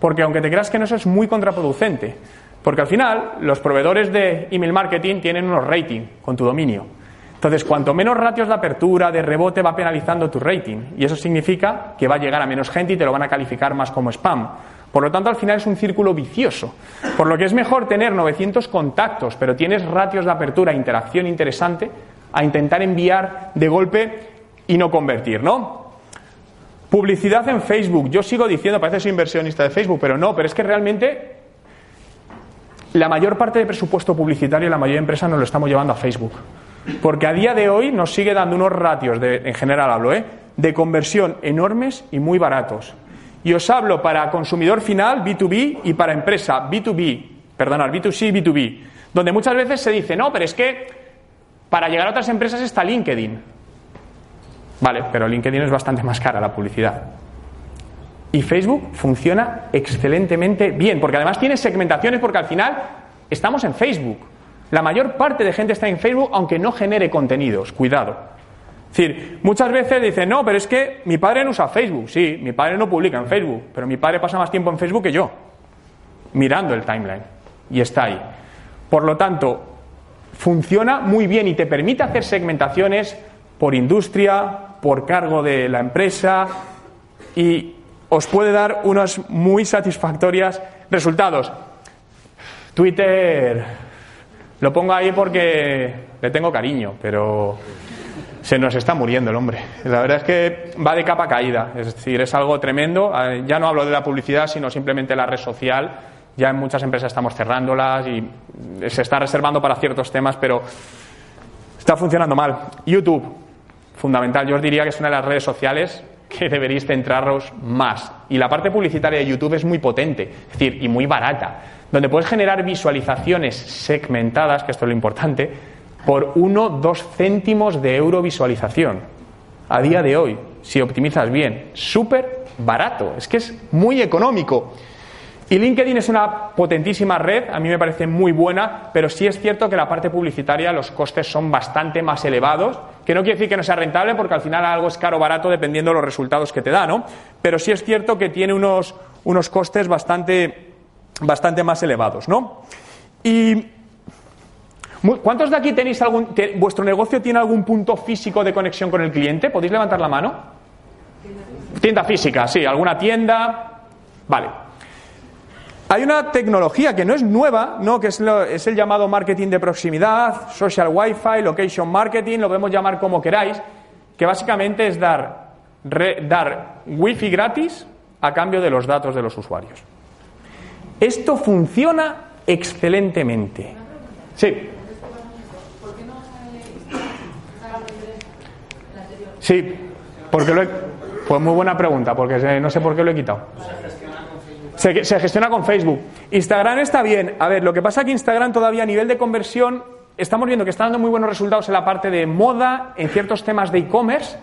Speaker 1: porque aunque te creas que no eso es muy contraproducente, porque al final los proveedores de email marketing tienen unos rating con tu dominio. Entonces, cuanto menos ratios de apertura, de rebote, va penalizando tu rating. Y eso significa que va a llegar a menos gente y te lo van a calificar más como spam. Por lo tanto, al final es un círculo vicioso. Por lo que es mejor tener 900 contactos, pero tienes ratios de apertura e interacción interesante, a intentar enviar de golpe y no convertir, ¿no? Publicidad en Facebook. Yo sigo diciendo, parece que soy inversionista de Facebook, pero no, pero es que realmente la mayor parte del presupuesto publicitario, la mayoría de empresas nos lo estamos llevando a Facebook. Porque a día de hoy nos sigue dando unos ratios, de, en general hablo, ¿eh? de conversión enormes y muy baratos. Y os hablo para consumidor final, B2B, y para empresa, B2B, perdonad, B2C, B2B, donde muchas veces se dice, no, pero es que para llegar a otras empresas está LinkedIn. Vale, pero LinkedIn es bastante más cara la publicidad. Y Facebook funciona excelentemente bien, porque además tiene segmentaciones, porque al final estamos en Facebook. La mayor parte de gente está en Facebook aunque no genere contenidos. Cuidado. Es decir, muchas veces dicen, no, pero es que mi padre no usa Facebook. Sí, mi padre no publica en Facebook, pero mi padre pasa más tiempo en Facebook que yo, mirando el timeline. Y está ahí. Por lo tanto, funciona muy bien y te permite hacer segmentaciones por industria, por cargo de la empresa y os puede dar unos muy satisfactorios resultados. Twitter lo pongo ahí porque le tengo cariño, pero se nos está muriendo el hombre. La verdad es que va de capa caída, es decir, es algo tremendo. Ah, ya no hablo de la publicidad, sino simplemente la red social. Ya en muchas empresas estamos cerrándolas y se está reservando para ciertos temas, pero está funcionando mal. YouTube, fundamental. Yo os diría que es una de las redes sociales que deberéis centraros más. Y la parte publicitaria de YouTube es muy potente, es decir, y muy barata donde puedes generar visualizaciones segmentadas, que esto es lo importante, por 1-2 céntimos de euro visualización. A día de hoy, si optimizas bien, súper barato, es que es muy económico. Y LinkedIn es una potentísima red, a mí me parece muy buena, pero sí es cierto que la parte publicitaria los costes son bastante más elevados, que no quiere decir que no sea rentable, porque al final algo es caro o barato dependiendo de los resultados que te da, ¿no? Pero sí es cierto que tiene unos, unos costes bastante bastante más elevados, ¿no? Y ¿cuántos de aquí tenéis algún vuestro negocio tiene algún punto físico de conexión con el cliente? ¿Podéis levantar la mano? Tienda física, sí, alguna tienda. Vale. Hay una tecnología que no es nueva, ¿no? que es, es, el llamado marketing de proximidad, social wifi, location marketing, lo podemos llamar como queráis, que básicamente es dar, dar wifi gratis a cambio de los datos de los usuarios. Esto funciona excelentemente. Sí. Sí, porque lo he... Pues muy buena pregunta, porque no sé por qué lo he quitado. Se, gestiona con Facebook. Instagram está bien. A ver, lo que pasa es que Instagram todavía a nivel de conversión estamos viendo que está dando muy buenos resultados en la parte de moda, en ciertos temas de e-commerce.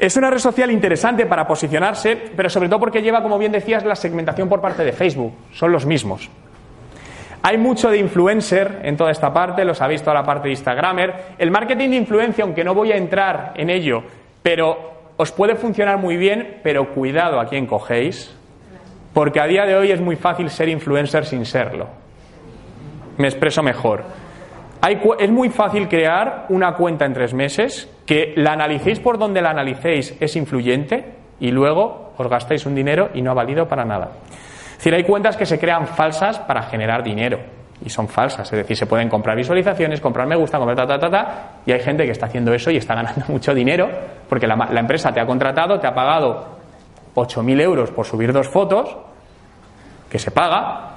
Speaker 1: Es una red social interesante para posicionarse, pero sobre todo porque lleva, como bien decías, la segmentación por parte de Facebook. Son los mismos. Hay mucho de influencer en toda esta parte, los habéis toda la parte de Instagramer. El marketing de influencia, aunque no voy a entrar en ello, pero os puede funcionar muy bien, pero cuidado a quién cogéis, porque a día de hoy es muy fácil ser influencer sin serlo. Me expreso mejor. es muy fácil crear una cuenta en tres meses, que la analicéis por donde la analicéis es influyente y luego os gastáis un dinero y no ha valido para nada. Es decir, hay cuentas que se crean falsas para generar dinero y son falsas. Es decir, se pueden comprar visualizaciones, comprar me gusta, comprar ta, ta, ta, ta, y hay gente que está haciendo eso y está ganando mucho dinero porque la, la empresa te ha contratado, te ha pagado 8.000 euros por subir dos fotos, que se paga,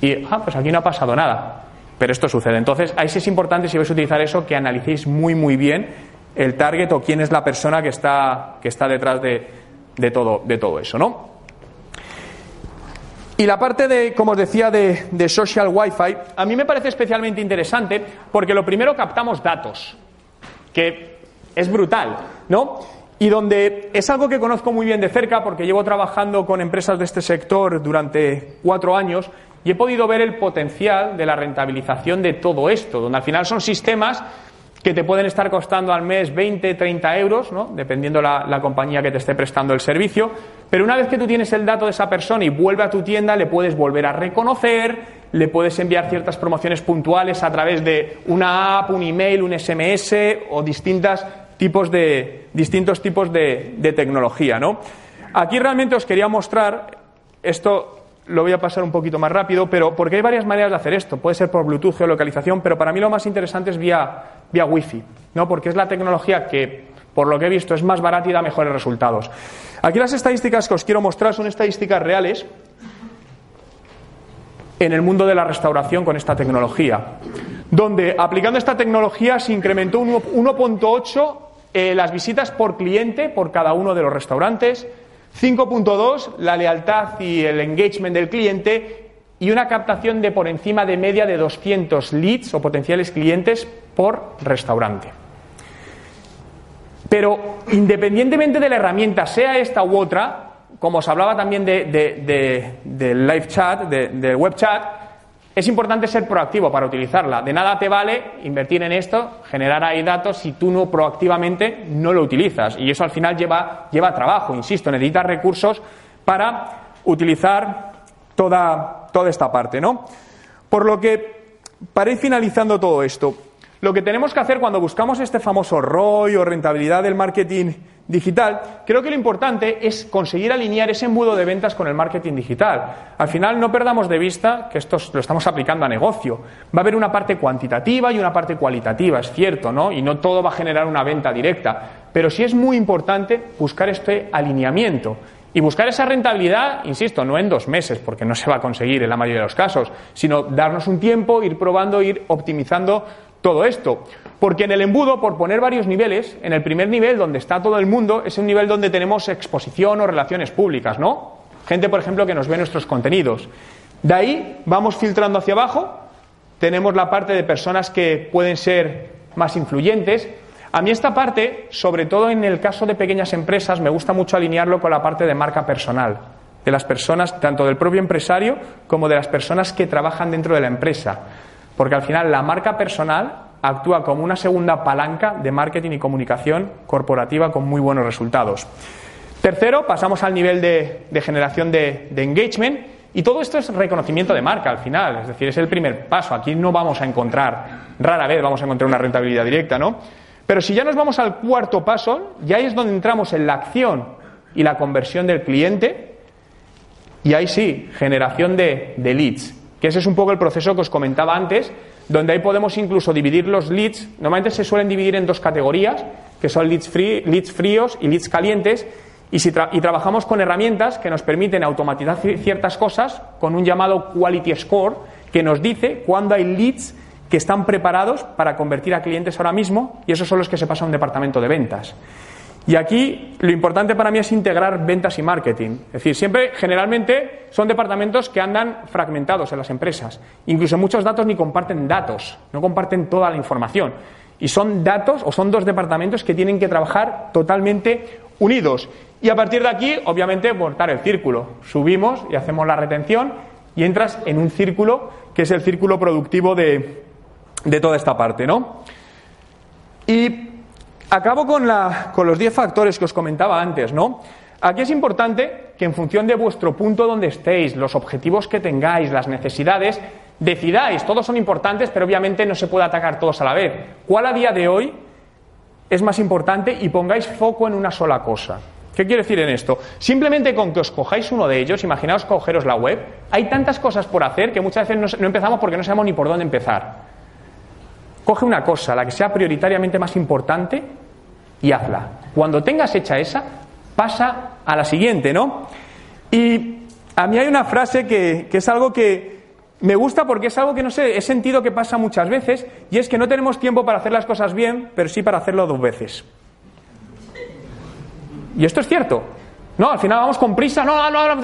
Speaker 1: y, ah, pues aquí no ha pasado nada. Pero esto sucede. Entonces, ahí sí es importante, si vais a utilizar eso, que analicéis muy, muy bien el target o quién es la persona que está, que está detrás de, todo, de todo eso, ¿no? Y la parte de, como os decía, de, de, social Wi-Fi, a mí me parece especialmente interesante porque lo primero captamos datos, que es brutal, ¿no? Y donde es algo que conozco muy bien de cerca porque llevo trabajando con empresas de este sector durante cuatro años y he podido ver el potencial de la rentabilización de todo esto, donde al final son sistemas que te pueden estar costando al mes 20, 30 euros, ¿no? dependiendo la, la compañía que te esté prestando el servicio, pero una vez que tú tienes el dato de esa persona y vuelve a tu tienda, le puedes volver a reconocer, le puedes enviar ciertas promociones puntuales a través de una app, un email, un SMS o distintas tipos de, distintos tipos de, de tecnología. ¿no? Aquí realmente os quería mostrar, esto lo voy a pasar un poquito más rápido, pero porque hay varias maneras de hacer esto. Puede ser por Bluetooth, geolocalización, pero para mí lo más interesante es vía, vía Wi-Fi, ¿no? porque es la tecnología que, por lo que he visto, es más barata y da mejores resultados. Aquí las estadísticas que os quiero mostrar son estadísticas reales en el mundo de la restauración con esta tecnología, donde aplicando esta tecnología se incrementó un 1.8 eh, las visitas por cliente por cada uno de los restaurantes, 5.2 la lealtad y el engagement del cliente y una captación de por encima de media de 200 leads o potenciales clientes por restaurante. Pero independientemente de la herramienta, sea esta u otra, como os hablaba también del de, live chat, del web chat, es importante ser proactivo para utilizarla. De nada te vale invertir en esto, generar ahí datos si tú no proactivamente no lo utilizas. Y eso al final lleva, lleva trabajo, insisto, necesitas recursos para utilizar toda, toda esta parte, ¿no? Por lo que, para ir finalizando todo esto, lo que tenemos que hacer cuando buscamos este famoso ROI o rentabilidad del marketing digital, creo que lo importante es conseguir alinear ese embudo de ventas con el marketing digital. Al final no perdamos de vista que esto lo estamos aplicando a negocio. Va a haber una parte cuantitativa y una parte cualitativa, es cierto, ¿no? Y no todo va a generar una venta directa. Pero sí es muy importante buscar este alineamiento. Y buscar esa rentabilidad, insisto, no en dos meses, porque no se va a conseguir en la mayoría de los casos, sino darnos un tiempo, ir probando, ir optimizando todo esto. Porque en el embudo, por poner varios niveles, en el primer nivel, donde está todo el mundo, es un nivel donde tenemos exposición o relaciones públicas, ¿no? Gente, por ejemplo, que nos ve nuestros contenidos. De ahí vamos filtrando hacia abajo, tenemos la parte de personas que pueden ser más influyentes. A mí esta parte, sobre todo en el caso de pequeñas empresas, me gusta mucho alinearlo con la parte de marca personal, de las personas, tanto del propio empresario como de las personas que trabajan dentro de la empresa. Porque al final la marca personal actúa como una segunda palanca de marketing y comunicación corporativa con muy buenos resultados. Tercero, pasamos al nivel de, generación de, engagement y todo esto es reconocimiento de marca al final, es decir, es el primer paso. Aquí no vamos a encontrar, rara vez vamos a encontrar una rentabilidad directa, ¿no? Pero si ya nos vamos al cuarto paso, ya es donde entramos en la acción y la conversión del cliente, y ahí sí, generación de, leads, ese es un poco el proceso que os comentaba antes, donde ahí podemos incluso dividir los leads. Normalmente se suelen dividir en dos categorías, que son leads, fríos y leads calientes, y, si y trabajamos con herramientas que nos permiten automatizar ciertas cosas con un llamado Quality Score, que nos dice cuándo hay leads que están preparados para convertir a clientes ahora mismo, y esos son los que se pasan a un departamento de ventas. Y aquí lo importante para mí es integrar ventas y marketing. Es decir, siempre, generalmente, son departamentos que andan fragmentados en las empresas. Incluso muchos datos ni comparten datos, no comparten toda la información. Y son datos o son dos departamentos que tienen que trabajar totalmente unidos. Y a partir de aquí, obviamente, cortar el círculo. Subimos y hacemos la retención y entras en un círculo que es el círculo productivo de, de toda esta parte, ¿no? Y Acabo con, los 10 factores que os comentaba antes, ¿no? Aquí es importante que en función de vuestro punto donde estéis, los objetivos que tengáis, las necesidades, decidáis. Todos son importantes, pero obviamente no se puede atacar todos a la vez. ¿Cuál a día de hoy es más importante? Y pongáis foco en una sola cosa. ¿Qué quiere decir en esto? Simplemente con que os cojáis uno de ellos, imaginaos cogeros la web, hay tantas cosas por hacer que muchas veces no empezamos porque no sabemos ni por dónde empezar. Coge una cosa, la que sea prioritariamente más importante, y hazla. Cuando tengas hecha esa, pasa a la siguiente, ¿no? Y a mí hay una frase que, es algo que me gusta porque es algo que no sé, he sentido que pasa muchas veces, y es que no tenemos tiempo para hacer las cosas bien, pero sí para hacerlo dos veces. Y esto es cierto. No, al final vamos con prisa, no, no, no.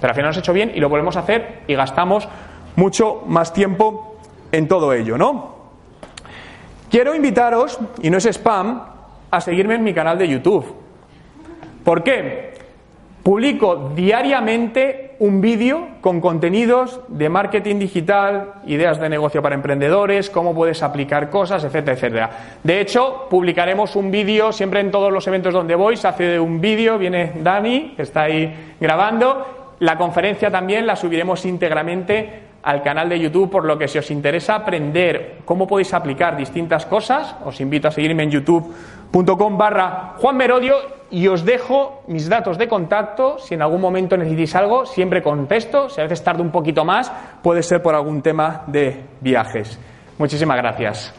Speaker 1: Pero al final nos hecho bien y lo volvemos a hacer y gastamos mucho más tiempo en todo ello, ¿no? Quiero invitaros, y no es spam, a seguirme en mi canal de YouTube. ¿Por qué? Publico diariamente un vídeo con contenidos de marketing digital, ideas de negocio para emprendedores, cómo puedes aplicar cosas, etcétera, etcétera. De hecho, publicaremos un vídeo siempre en todos los eventos donde voy, se hace un vídeo, viene Dani, que está ahí grabando. La conferencia también la subiremos íntegramente al canal de YouTube, por lo que si os interesa aprender cómo podéis aplicar distintas cosas, os invito a seguirme en youtube.com barra Juan Merodio y os dejo mis datos de contacto. Si en algún momento necesitáis algo, siempre contesto. Si a veces tardo un poquito más, puede ser por algún tema de viajes. Muchísimas gracias.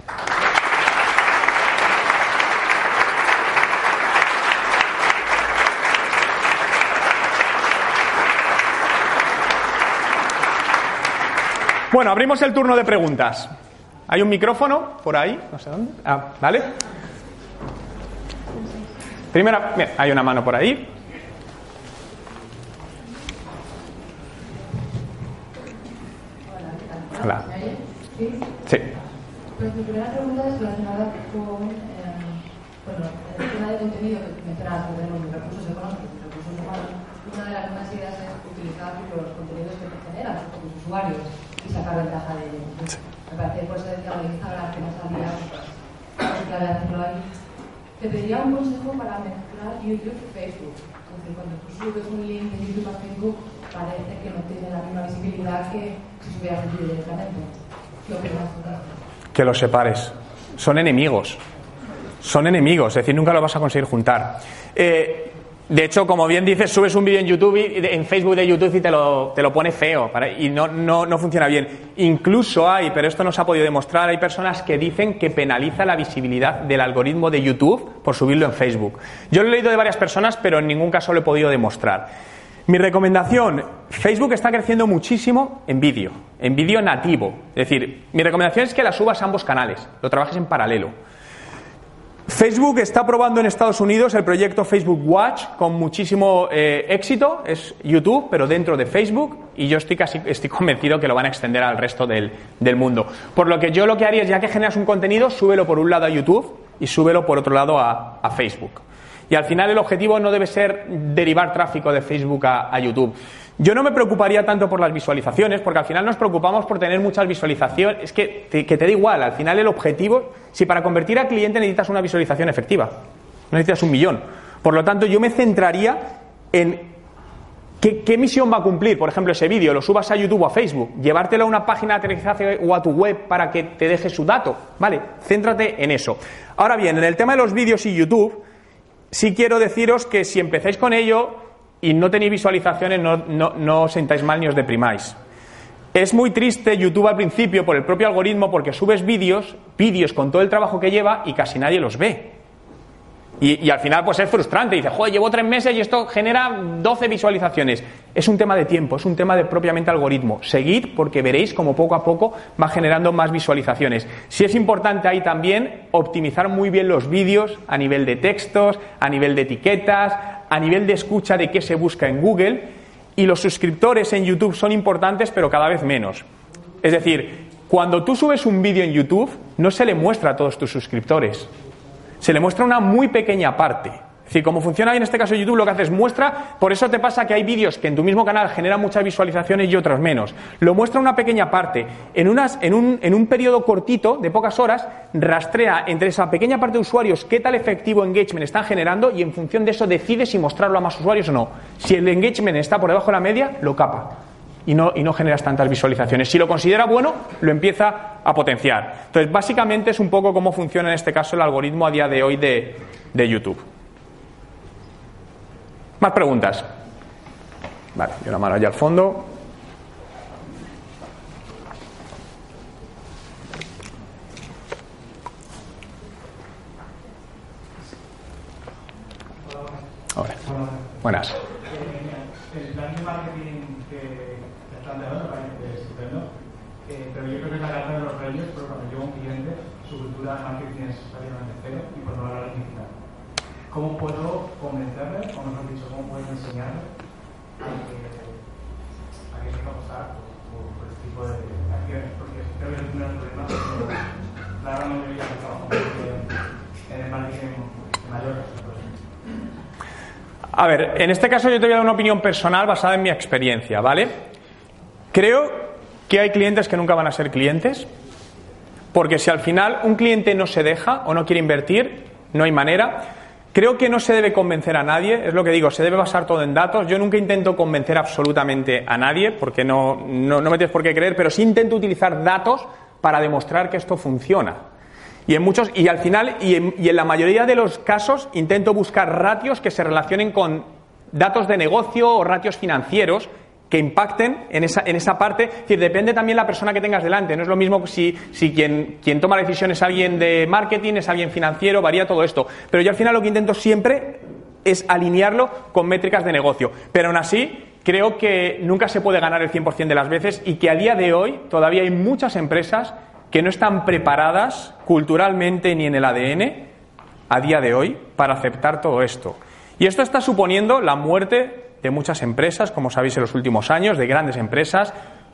Speaker 1: Bueno, abrimos el turno de preguntas. Hay un micrófono por ahí, no sé dónde. Ah, ¿vale? Primera, mira, hay una mano por ahí. Hola. Sí.
Speaker 2: Pues mi primera pregunta es relacionada con eh, bueno, el tema de contenido que mencionabas, que tenemos recursos económicos y recursos humanos. Una de las buenas ideas es utilizar los contenidos que te generan los usuarios y sacar ventaja de ello. Me parece, por eso decía Instagram, que no sabía, hacerlo ahí. Te pediría un consejo para mezclar YouTube y Facebook. Es decir, cuando tú subes un link de YouTube a Facebook, parece que no tiene la misma visibilidad que si subieras el vídeo directamente. ¿Qué opinas
Speaker 1: Que los separes. Son enemigos. Son enemigos, es decir, nunca lo vas a conseguir juntar. Eh, de hecho, como bien dices, subes un vídeo en YouTube, y, en Facebook de YouTube y te lo, te lo pone feo y no, no, no, funciona bien. Incluso hay, pero esto no se ha podido demostrar, hay personas que dicen que penaliza la visibilidad del algoritmo de YouTube por subirlo en Facebook. Yo lo he leído de varias personas, pero en ningún caso lo he podido demostrar. Mi recomendación, Facebook está creciendo muchísimo en vídeo, en vídeo nativo. Es decir, mi recomendación es que la subas a ambos canales, lo trabajes en paralelo. Facebook está probando en Estados Unidos el proyecto Facebook Watch con muchísimo eh, éxito. Es YouTube, pero dentro de Facebook. Y yo estoy casi estoy convencido que lo van a extender al resto del, mundo. Por lo que yo lo que haría es, ya que generas un contenido, súbelo por un lado a YouTube y súbelo por otro lado a, Facebook. Y al final el objetivo no debe ser derivar tráfico de Facebook a YouTube. Yo no me preocuparía tanto por las visualizaciones, porque al final nos preocupamos por tener muchas visualizaciones. Es que te, que te da igual, al final el objetivo, si para convertir a cliente necesitas una visualización efectiva, necesitas un millón. Por lo tanto, yo me centraría en qué, misión va a cumplir. Por ejemplo, ese vídeo lo subas a YouTube o a Facebook, llevártelo a una página de aterrizaje o a tu web para que te deje su dato. Vale, céntrate en eso. Ahora bien, en el tema de los vídeos y YouTube, sí quiero deciros que si empezáis con ello, y no tenéis visualizaciones, no, no, no os sentáis mal ni os deprimáis. Es muy triste YouTube al principio por el propio algoritmo porque subes vídeos, vídeos con todo el trabajo que lleva y casi nadie los ve. Y, al final pues es frustrante, dice, joder, llevo tres meses y esto genera 12 visualizaciones. Es un tema de tiempo, es un tema de propiamente algoritmo. Seguid porque veréis como poco a poco va generando más visualizaciones. Si es importante ahí también optimizar muy bien los vídeos a nivel de textos, a nivel de etiquetas, a nivel de escucha de qué se busca en Google. Y los suscriptores en YouTube son importantes, pero cada vez menos. Es decir, cuando tú subes un vídeo en YouTube, no se le muestra a todos tus suscriptores se le muestra una muy pequeña parte. Decir, como funciona en este caso YouTube, lo que hace es muestra, por eso te pasa que hay vídeos que en tu mismo canal generan muchas visualizaciones y otros menos. Lo muestra una pequeña parte. En, unas, en, un, en un periodo cortito, de pocas horas, rastrea entre esa pequeña parte de usuarios qué tal efectivo engagement están generando y en función de eso decide si mostrarlo a más usuarios o no. Si el engagement está por debajo de la media, lo capa y no, y no generas tantas visualizaciones. Si lo considera bueno, lo empieza a potenciar. Entonces, básicamente es un poco cómo funciona en este caso el algoritmo a día de hoy de YouTube. ¿Más preguntas? Vale, y una mano allá al fondo. Hola. Buenas.
Speaker 3: El plan de marketing que planteado me parece estupendo, pero yo creo que es la carta de los reyes, pero cuando llega un cliente, su cultura de marketing es prácticamente cero y por no hablar digital. ¿Cómo puedo convencerle, o mejor dicho, cómo puedo enseñarle a que, a que se apostar por, por, este tipo de acciones? Porque creo que es uno de los problemas que la gran mayoría de trabajo en el marketing mayor.
Speaker 1: A ver, en este caso yo te voy a dar una opinión personal basada en mi experiencia, ¿vale? Creo que hay clientes que nunca van a ser clientes, porque si al final un cliente no se deja o no quiere invertir, no hay manera. Creo que no se debe convencer a nadie, es lo que digo, se debe basar todo en datos. Yo nunca intento convencer absolutamente a nadie, porque no, no, me tienes por qué creer, pero sí intento utilizar datos para demostrar que esto funciona. Y en muchos, y al final, y en, la mayoría de los casos, intento buscar ratios que se relacionen con datos de negocio o ratios financieros que impacten en esa, en esa parte. Es decir, depende también la persona que tengas delante. No es lo mismo si, si quien, quien toma la decisión es alguien de marketing, es alguien financiero, varía todo esto. Pero yo al final lo que intento siempre es alinearlo con métricas de negocio. Pero aún así, creo que nunca se puede ganar el 100% de las veces y que a día de hoy todavía hay muchas empresas que no están preparadas culturalmente ni en el ADN a día de hoy para aceptar todo esto. Y esto está suponiendo la muerte de muchas empresas, como sabéis en los últimos años, de grandes empresas.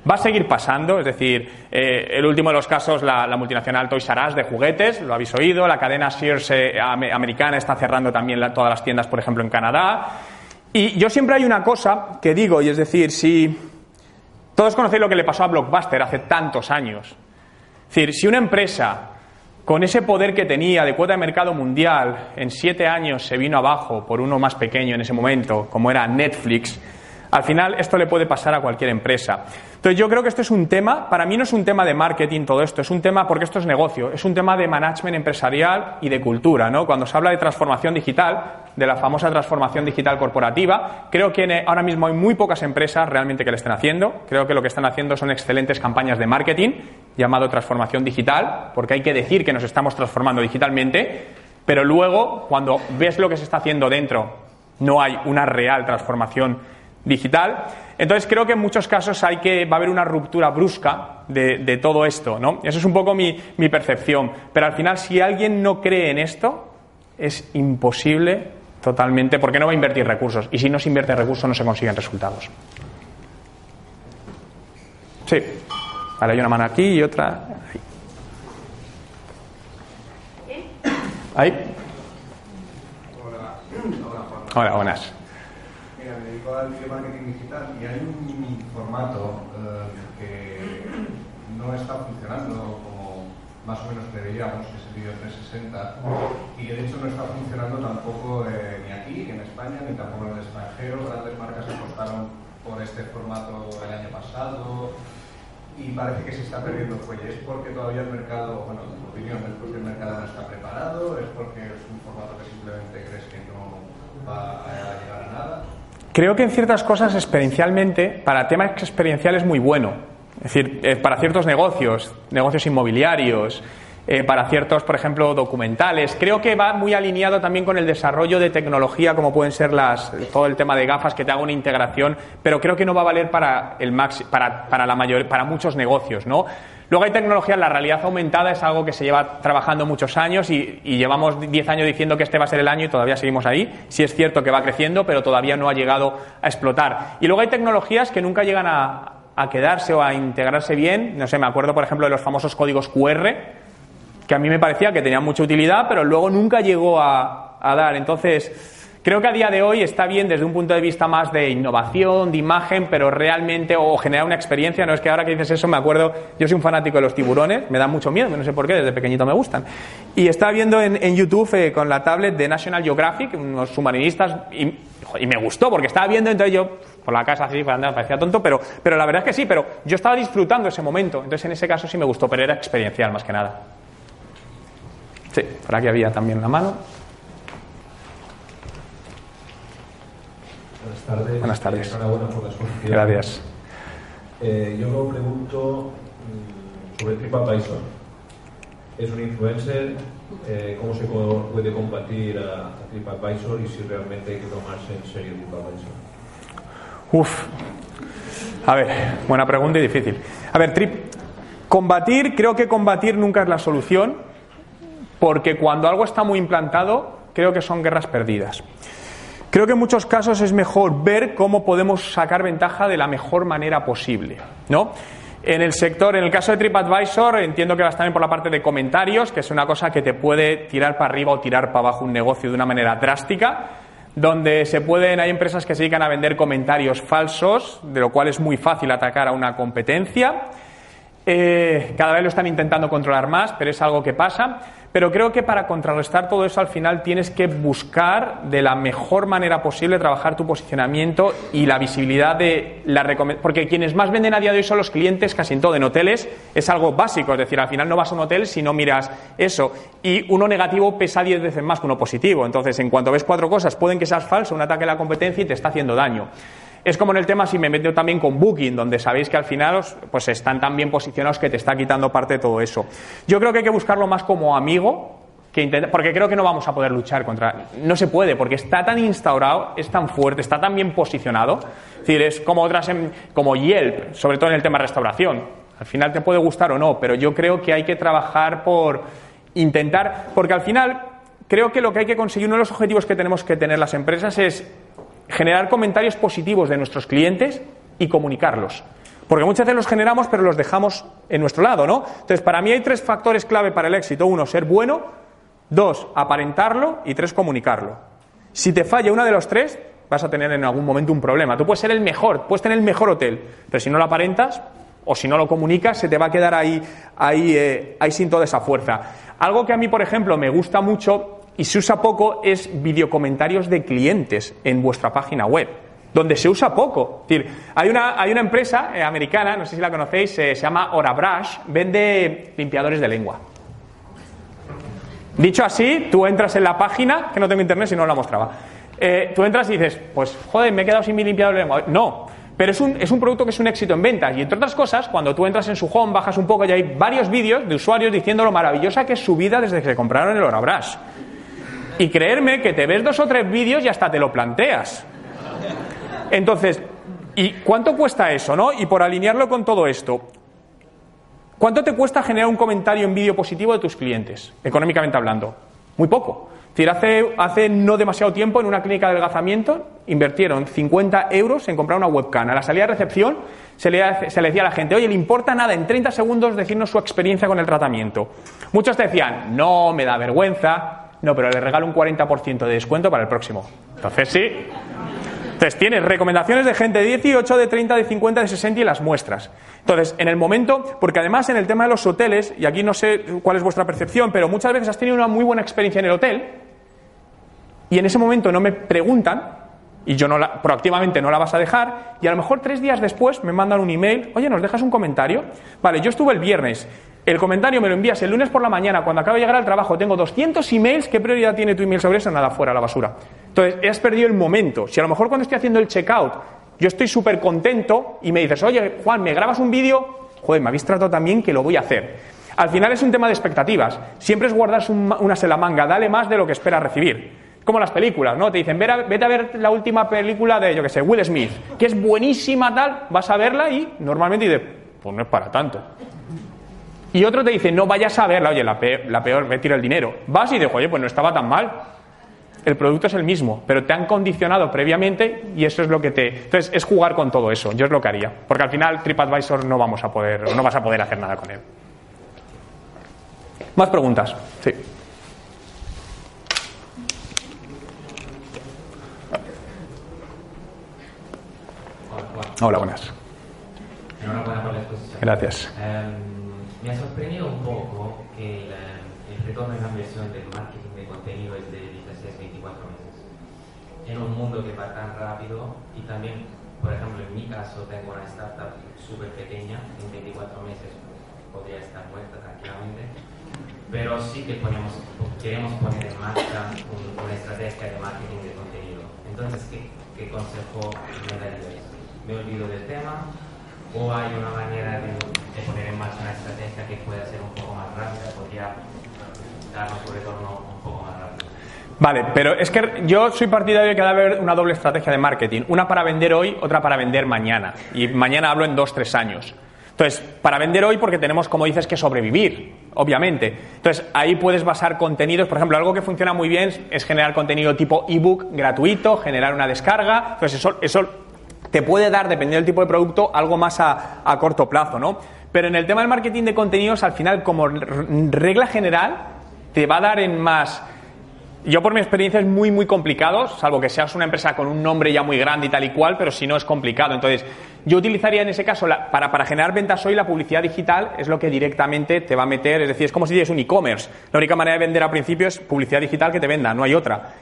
Speaker 1: Va a seguir pasando, es decir, eh, el último de los casos, la, multinacional Toys R Us de juguetes, lo habéis oído, la cadena Sears eh, americana está cerrando también todas las tiendas, por ejemplo, en Canadá. Y yo siempre hay una cosa que digo, y es decir, si todos conocéis lo que le pasó a Blockbuster hace tantos años. Es decir, si una empresa con ese poder que tenía de cuota de mercado mundial, en siete años se vino abajo por uno más pequeño en ese momento, como era Netflix, al final esto le puede pasar a cualquier empresa. Entonces yo creo que esto es un tema, para mí no es un tema de marketing todo esto, es un tema porque esto es negocio, es un tema de management empresarial y de cultura, ¿no? Cuando se habla de transformación digital, de la famosa transformación digital corporativa, creo que ahora mismo hay muy pocas empresas realmente que lo estén haciendo, creo que lo que están haciendo son excelentes campañas de marketing llamado transformación digital, porque hay que decir que nos estamos transformando digitalmente, pero luego cuando ves lo que se está haciendo dentro, no hay una real transformación digital. Entonces creo que en muchos casos hay que, va a haber una ruptura brusca de, todo esto, ¿no? Eso es un poco mi, mi, percepción. Pero al final, si alguien no cree en esto, es imposible totalmente, porque no va a invertir recursos. Y si no se invierte recursos, no se consiguen resultados. Sí. Vale, hay una mano aquí y otra ahí. Ahí. Hola, buenas
Speaker 4: al video marketing digital y hay un formato eh, que no está funcionando como más o menos deberíamos, que es el vídeo 360, y de hecho no está funcionando tampoco eh, ni aquí, en España, ni tampoco en el extranjero. Grandes marcas apostaron por este formato el año pasado y parece que se está perdiendo fuelle. ¿Es porque todavía el mercado, bueno, en tu opinión, es porque el mercado no está preparado? ¿Es porque es un formato que simplemente crees que no va a llegar a nada?
Speaker 1: Creo que en ciertas cosas experiencialmente, para temas experienciales es muy bueno. Es decir, eh, para ciertos negocios, negocios inmobiliarios, eh, para ciertos, por ejemplo, documentales. Creo que va muy alineado también con el desarrollo de tecnología, como pueden ser las, todo el tema de gafas, que te haga una integración, pero creo que no va a valer para, el para, para, la mayor, para muchos negocios, ¿no? Luego hay tecnología, la realidad aumentada es algo que se lleva trabajando muchos años y, llevamos 10 años diciendo que este va a ser el año y todavía seguimos ahí. Sí es cierto que va creciendo, pero todavía no ha llegado a explotar. Y luego hay tecnologías que nunca llegan a, a quedarse o a integrarse bien. No sé, me acuerdo, por ejemplo, de los famosos códigos QR, que a mí me parecía que tenían mucha utilidad, pero luego nunca llegó a, dar. Entonces, creo que a día de hoy está bien desde un punto de vista más de innovación, de imagen, pero realmente, o generar una experiencia. No es que ahora que dices eso me acuerdo, yo soy un fanático de los tiburones, me da mucho miedo, no sé por qué, desde pequeñito me gustan. Y estaba viendo en, YouTube eh, con la tablet de National Geographic, unos submarinistas, y, y me gustó, porque estaba viendo, entonces yo por la casa así, me parecía tonto, pero, pero la verdad es que sí, pero yo estaba disfrutando ese momento, entonces en ese caso sí me gustó, pero era experiencial más que nada. Sí, por aquí había también la mano.
Speaker 5: Tardes.
Speaker 1: Buenas tardes.
Speaker 5: Enhorabuena por la exposición.
Speaker 1: Gracias.
Speaker 5: Eh, yo me pregunto mm, sobre TripAdvisor. Es un influencer, eh, ¿cómo se puede combatir a, a, TripAdvisor y si realmente hay que tomarse en serio TripAdvisor?
Speaker 1: Uf. A ver, buena pregunta y difícil. A ver, trip, combatir, creo que combatir nunca es la solución porque cuando algo está muy implantado, creo que son guerras perdidas. Creo que en muchos casos es mejor ver cómo podemos sacar ventaja de la mejor manera posible, ¿no? En el sector, en el caso de TripAdvisor, entiendo que vas también por la parte de comentarios, que es una cosa que te puede tirar para arriba o tirar para abajo un negocio de una manera drástica, donde se pueden, hay empresas que se dedican a vender comentarios falsos, de lo cual es muy fácil atacar a una competencia. Eh, cada vez lo están intentando controlar más, pero es algo que pasa. Pero creo que para contrarrestar todo eso al final tienes que buscar de la mejor manera posible trabajar tu posicionamiento y la visibilidad de la recomendación. Porque quienes más venden a día de hoy son los clientes, casi en todo. En hoteles es algo básico, es decir, al final no vas a un hotel si no miras eso. Y uno negativo pesa 10 veces más que uno positivo. Entonces, en cuanto ves cuatro cosas, pueden que seas falso, un ataque a la competencia y te está haciendo daño. Es como en el tema si me meto también con Booking, donde sabéis que al final pues están tan bien posicionados que te está quitando parte de todo eso. Yo creo que hay que buscarlo más como amigo, que porque creo que no vamos a poder luchar contra. No se puede, porque está tan instaurado, es tan fuerte, está tan bien posicionado. Es decir, es como otras, como Yelp, sobre todo en el tema restauración. Al final te puede gustar o no, pero yo creo que hay que trabajar por intentar, porque al final creo que lo que hay que conseguir, uno de los objetivos que tenemos que tener las empresas es generar comentarios positivos de nuestros clientes y comunicarlos. Porque muchas veces los generamos, pero los dejamos en nuestro lado, ¿no? Entonces, para mí hay tres factores clave para el éxito. Uno, ser bueno. Dos, aparentarlo. Y tres, comunicarlo. Si te falla uno de los tres, vas a tener en algún momento un problema. Tú puedes ser el mejor, puedes tener el mejor hotel, pero si no lo aparentas o si no lo comunicas, se te va a quedar ahí, ahí, eh, ahí sin toda esa fuerza. Algo que a mí, por ejemplo, me gusta mucho y se usa poco es videocomentarios de clientes en vuestra página web, donde se usa poco. Hay una, hay una empresa eh, americana, no sé si la conocéis, eh, se llama OraBrush, vende limpiadores de lengua. Dicho así, tú entras en la página, que no tengo internet si no la mostraba, eh, tú entras y dices, pues joder, me he quedado sin mi limpiador de lengua. No, pero es un, es un, producto que es un éxito en ventas. Y entre otras cosas, cuando tú entras en su home, bajas un poco y hay varios vídeos de usuarios diciendo lo maravillosa que es su vida desde que se compraron el OraBrush. Y creerme que te ves dos o tres vídeos y hasta te lo planteas. Entonces, ¿y cuánto cuesta eso, no? Y por alinearlo con todo esto, ¿cuánto te cuesta generar un comentario en vídeo positivo de tus clientes, económicamente hablando? Muy poco. Es hace, hace no demasiado tiempo en una clínica de adelgazamiento invirtieron 50 euros en comprar una webcam. A la salida de recepción se le, se le decía a la gente, oye, ¿le importa nada en 30 segundos decirnos su experiencia con el tratamiento? Muchos te decían, no, me da vergüenza, no, pero le regalo un 40% de descuento para el próximo. Entonces sí. Entonces tienes recomendaciones de gente de 18, de 30, de 50, de 60 y las muestras. Entonces, en el momento, porque además en el tema de los hoteles, y aquí no sé cuál es vuestra percepción, pero muchas veces has tenido una muy buena experiencia en el hotel y en ese momento no me preguntan, y yo no la, proactivamente no la vas a dejar, y a lo mejor tres días después me mandan un email, oye, ¿nos dejas un comentario? Vale, yo estuve el viernes, el comentario me lo envías el lunes por la mañana, cuando acabo de llegar al trabajo, tengo 200 emails, ¿qué prioridad tiene tu email sobre eso? Nada, fuera la basura. Entonces, has perdido el momento. Si a lo mejor cuando estoy haciendo el checkout, yo estoy súper contento y me dices, oye, Juan, ¿me grabas un vídeo? Joder, me habéis tratado también que lo voy a hacer. Al final es un tema de expectativas. Siempre es guardarse un- unas en la manga, dale más de lo que esperas recibir. Como las películas, ¿no? Te dicen, "Ver a- vete a ver la última película de, yo que sé, Will Smith, que es buenísima tal, vas a verla y normalmente dices, pues no es para tanto. Y otro te dice, no vayas a verla, oye, la peor, la peor me tiro el dinero. Vas y dices, oye, pues no estaba tan mal. El producto es el mismo, pero te han condicionado previamente y eso es lo que te. Entonces, es jugar con todo eso. Yo es lo que haría. Porque al final, TripAdvisor no vamos a poder, no vas a poder hacer nada con él. ¿Más preguntas? Sí. Hola, buenas.
Speaker 6: Enhorabuena por la exposición.
Speaker 1: Gracias.
Speaker 6: Em, me ha sorprendido un poco que el, el retorno en la inversión del marketing de contenido es de 16-24 meses. En un mundo que va tan rápido y también, por ejemplo, en mi caso tengo una startup súper pequeña, en 24 meses podría estar muerta tranquilamente, pero sí que ponemos, queremos poner en marcha un- una estrategia de marketing de contenido. Entonces, ¿qué, qué consejo me daríais? ¿Me olvido del tema? ¿O hay una manera de, de poner en marcha una estrategia que pueda ser un poco más rápida? ¿Podría darnos un retorno un poco más rápido?
Speaker 1: Vale, pero es que yo soy partidario de que debe haber una doble estrategia de marketing. Una para vender hoy, otra para vender mañana. Y mañana hablo en dos, tres años. Entonces, para vender hoy porque tenemos, como dices, que sobrevivir, obviamente. Entonces, ahí puedes basar contenidos. Por ejemplo, algo que funciona muy bien es generar contenido tipo ebook gratuito, generar una descarga. Entonces, eso, eso te puede dar, dependiendo del tipo de producto, algo más a, corto plazo, ¿no? Pero en el tema del marketing de contenidos, al final, como regla general, te va a dar en más yo por mi experiencia es muy muy complicado, salvo que seas una empresa con un nombre ya muy grande y tal y cual, pero si no es complicado. Entonces, yo utilizaría en ese caso, para, para generar ventas hoy, la publicidad digital es lo que directamente te va a meter, es decir, es como si tienes un e-commerce. La única manera de vender al principio es publicidad digital que te venda, no hay otra.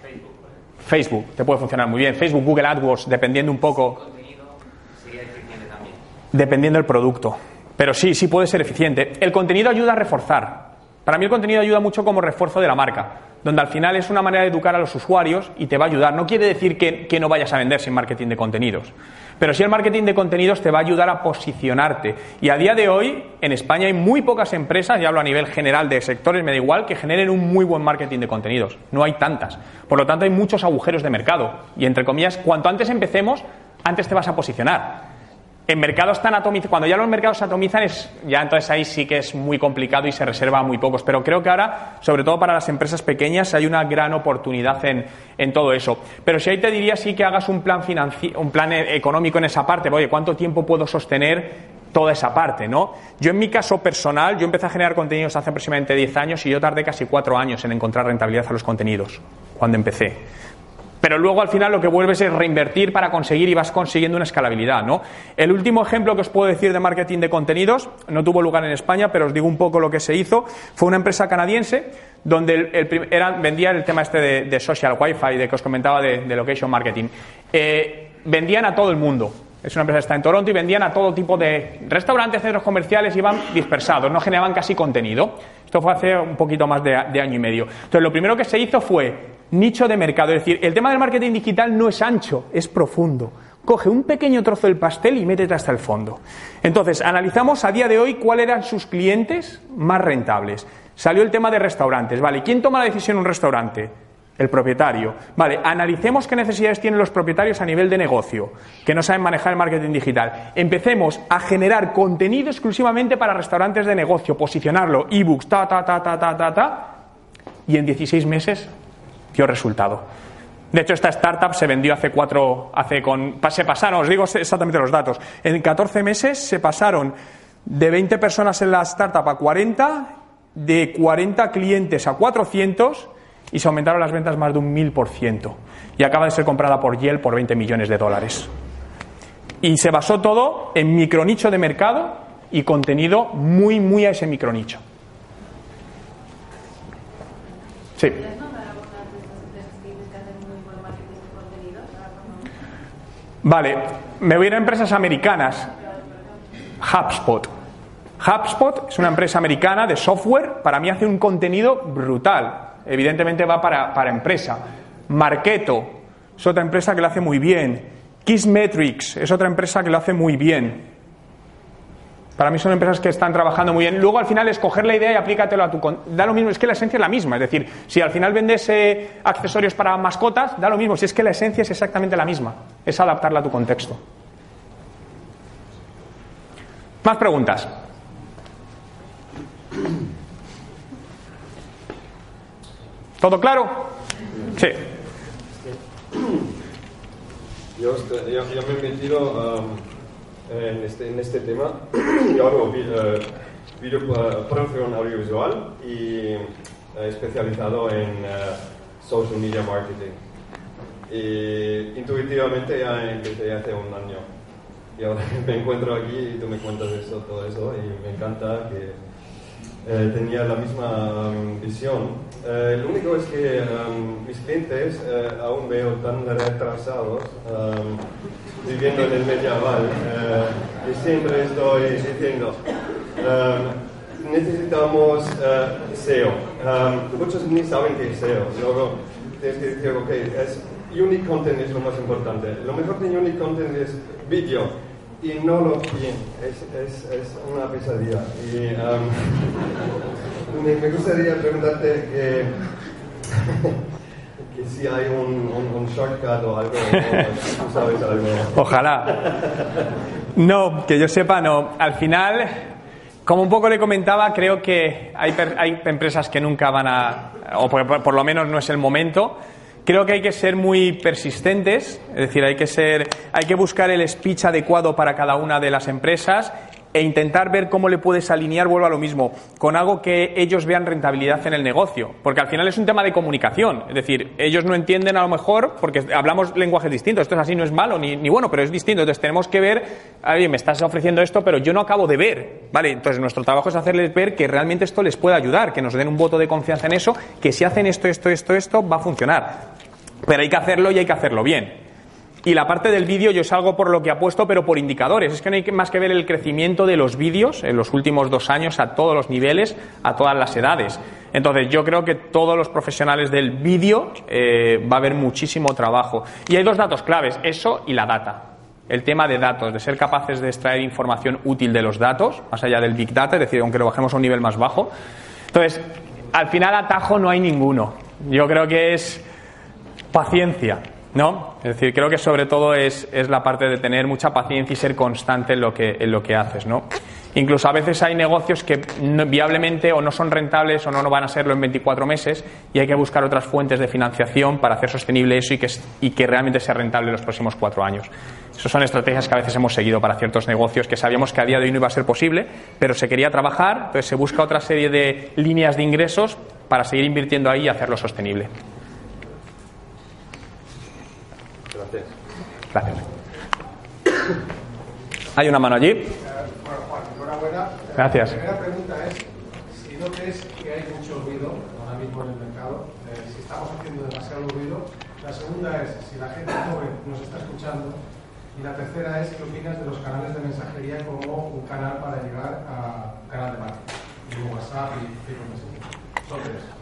Speaker 1: Facebook, te puede funcionar muy bien. Facebook, Google AdWords, dependiendo un poco,
Speaker 6: contenido sería eficiente también.
Speaker 1: Dependiendo del producto. Pero sí, sí puede ser eficiente. El contenido ayuda a reforzar. Para mí el contenido ayuda mucho como refuerzo de la marca, donde al final es una manera de educar a los usuarios y te va a ayudar. No quiere decir que, que no vayas a vender sin marketing de contenidos, pero sí el marketing de contenidos te va a ayudar a posicionarte. Y a día de hoy, en España hay muy pocas empresas, y hablo a nivel general de sectores, me da igual, que generen un muy buen marketing de contenidos. No hay tantas. Por lo tanto, hay muchos agujeros de mercado. Y entre comillas, cuanto antes empecemos, antes te vas a posicionar. En mercados tan atomizados, cuando ya los mercados atomizan, es, ya entonces ahí sí que es muy complicado y se reserva a muy pocos. Pero creo que ahora, sobre todo para las empresas pequeñas, hay una gran oportunidad en, en todo eso. Pero si ahí te diría sí que hagas un plan, financi- un plan eh, económico en esa parte. Oye, ¿cuánto tiempo puedo sostener toda esa parte, ¿no? Yo en mi caso personal, yo empecé a generar contenidos hace aproximadamente 10 años y yo tardé casi 4 años en encontrar rentabilidad a los contenidos, cuando empecé. Pero luego al final lo que vuelves es reinvertir para conseguir y vas consiguiendo una escalabilidad, ¿no? El último ejemplo que os puedo decir de marketing de contenidos, no tuvo lugar en España, pero os digo un poco lo que se hizo, fue una empresa canadiense donde el, el prim- era- vendía el tema este de, social wifi, de que os comentaba de, de location marketing. Eh, vendían a todo el mundo. Es una empresa que está en Toronto y vendían a todo tipo de restaurantes, centros comerciales, iban dispersados, no generaban casi contenido. Esto fue hace un poquito más de, año y medio. Entonces, lo primero que se hizo fue nicho de mercado. Es decir, el tema del marketing digital no es ancho, es profundo. Coge un pequeño trozo del pastel y métete hasta el fondo. Entonces, analizamos a día de hoy cuáles eran sus clientes más rentables. Salió el tema de restaurantes. Vale, ¿quién toma la decisión en un restaurante? El propietario. Vale, analicemos qué necesidades tienen los propietarios a nivel de negocio, que no saben manejar el marketing digital. Empecemos a generar contenido exclusivamente para restaurantes de negocio, posicionarlo, ebooks, ta, ta, ta, ta, ta, ta, ta, y en 16 meses dio resultado. De hecho, esta startup se vendió hace cuatro, hace con, se pasaron, os digo exactamente los datos, en 14 meses se pasaron de 20 personas en la startup a 40, de 40 clientes a 400 y se aumentaron las ventas más de un 1000%. Y acaba de ser comprada por Yale por 20 millones de dólares. Y se basó todo en micronicho de mercado y contenido muy, muy a ese micronicho. Sí. Vale, me voy a ir a empresas americanas. HubSpot. HubSpot es una empresa americana de software. Para mí hace un contenido brutal. Evidentemente va para, para empresa. Marketo es otra empresa que lo hace muy bien. Kissmetrics es otra empresa que lo hace muy bien. Para mí son empresas que están trabajando muy bien. Luego al final es coger la idea y aplícatelo a tu... Da lo mismo, es que la esencia es la misma. Es decir, si al final vendes eh, accesorios para mascotas, da lo mismo. Si es que la esencia es exactamente la misma. Es adaptarla a tu contexto. Más preguntas. ¿Todo claro? Sí.
Speaker 7: Yo, estoy- yo- yo me he metido um, en, este, en este tema. Yo hago eh, video eh, producción audiovisual y eh, especializado en eh, social media marketing. Y intuitivamente ya empecé hace un año. Y ahora me encuentro aquí y tú me cuentas esto, todo eso y me encanta que eh, tenía la misma um, visión. Eh, lo único es que um, mis clientes eh, aún veo tan retrasados um, viviendo en el medieval eh, y siempre estoy diciendo um, necesitamos eh, SEO. Muchos ni saben qué es SEO. Luego tienes que decir, ok, es, unique content es lo más importante. Lo mejor de unique content es vídeo y no lo bien. Es, es, es una pesadilla. Y um, me, gustaría preguntarte que, que si hay un, shortcut o algo, o tú sabes algo.
Speaker 1: Ojalá. No, que yo sepa, no. Al final, como un poco le comentaba, creo que hay, hay empresas que nunca van a, o por- por lo menos no es el momento. Creo que hay que ser muy persistentes, es decir, hay que ser, hay que buscar el speech adecuado para cada una de las empresas e intentar ver cómo le puedes alinear, vuelvo a lo mismo, con algo que ellos vean rentabilidad en el negocio. Porque al final es un tema de comunicación. Es decir, ellos no entienden a lo mejor, porque hablamos lenguajes distintos. Esto es así, no es malo ni, ni bueno, pero es distinto. Entonces tenemos que ver, oye, me estás ofreciendo esto, pero yo no acabo de ver. ¿Vale? Entonces nuestro trabajo es hacerles ver que realmente esto les puede ayudar, que nos den un voto de confianza en eso, que si hacen esto, esto, esto, esto, va a funcionar. Pero hay que hacerlo y hay que hacerlo bien. Y la parte del vídeo yo es algo por lo que apuesto, pero por indicadores. Es que no hay más que ver el crecimiento de los vídeos en los últimos dos años a todos los niveles, a todas las edades. Entonces yo creo que todos los profesionales del vídeo eh, va a haber muchísimo trabajo. Y hay dos datos claves, eso y la data. El tema de datos, de ser capaces de extraer información útil de los datos, más allá del big data, es decir, aunque lo bajemos a un nivel más bajo. Entonces, al final atajo no hay ninguno. Yo creo que es paciencia, ¿no? Es decir, creo que sobre todo es, es la parte de tener mucha paciencia y ser constante en lo que, en lo que haces, ¿no? Incluso a veces hay negocios que no- viablemente o no son rentables o no, no van a serlo en 24 meses y hay que buscar otras fuentes de financiación para hacer sostenible eso y que, y que realmente sea rentable en los próximos cuatro años. Esas son estrategias que a veces hemos seguido para ciertos negocios que sabíamos que a día de hoy no iba a ser posible, pero se quería trabajar, entonces se busca otra serie de líneas de ingresos para seguir invirtiendo ahí y hacerlo sostenible.
Speaker 7: Gracias.
Speaker 1: Hay una mano allí.
Speaker 4: Enhorabuena.
Speaker 1: Gracias.
Speaker 4: La primera pregunta es si no crees que hay mucho ruido ahora mismo en el mercado, eh, si estamos haciendo demasiado ruido. La segunda es si la gente joven nos está escuchando. Y la tercera es qué opinas de los canales de mensajería como un canal para llegar a canal de marketing. Digo WhatsApp y Facebook.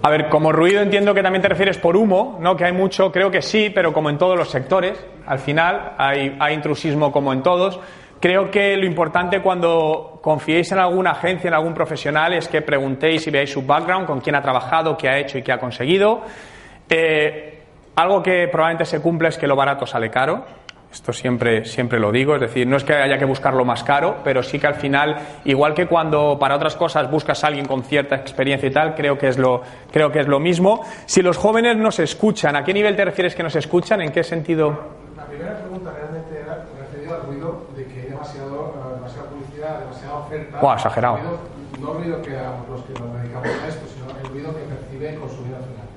Speaker 1: A ver, como ruido entiendo que también te refieres por humo, ¿no? Que hay mucho, creo que sí, pero como en todos los sectores, al final hay, intrusismo como en todos. Creo que lo importante cuando confiéis en alguna agencia, en algún profesional, es que preguntéis y veáis su background, con quién ha trabajado, qué ha hecho y qué ha conseguido. Eh, algo que probablemente se cumple es que lo barato sale caro. Esto siempre, siempre lo digo, es decir, no es que haya que buscarlo más caro, pero sí que al final, igual que cuando para otras cosas buscas a alguien con cierta experiencia y tal, creo que es lo, creo que es lo mismo. Si los jóvenes nos escuchan, ¿a qué nivel te refieres que nos escuchan? ¿En qué sentido?
Speaker 4: La primera pregunta realmente era referida al ruido de que hay demasiado, eh, demasiada publicidad, demasiada oferta.
Speaker 1: Buah, exagerado.
Speaker 4: Ruido- no ruido que a los que nos dedicamos a esto, sino el ruido que percibe el consumidor final.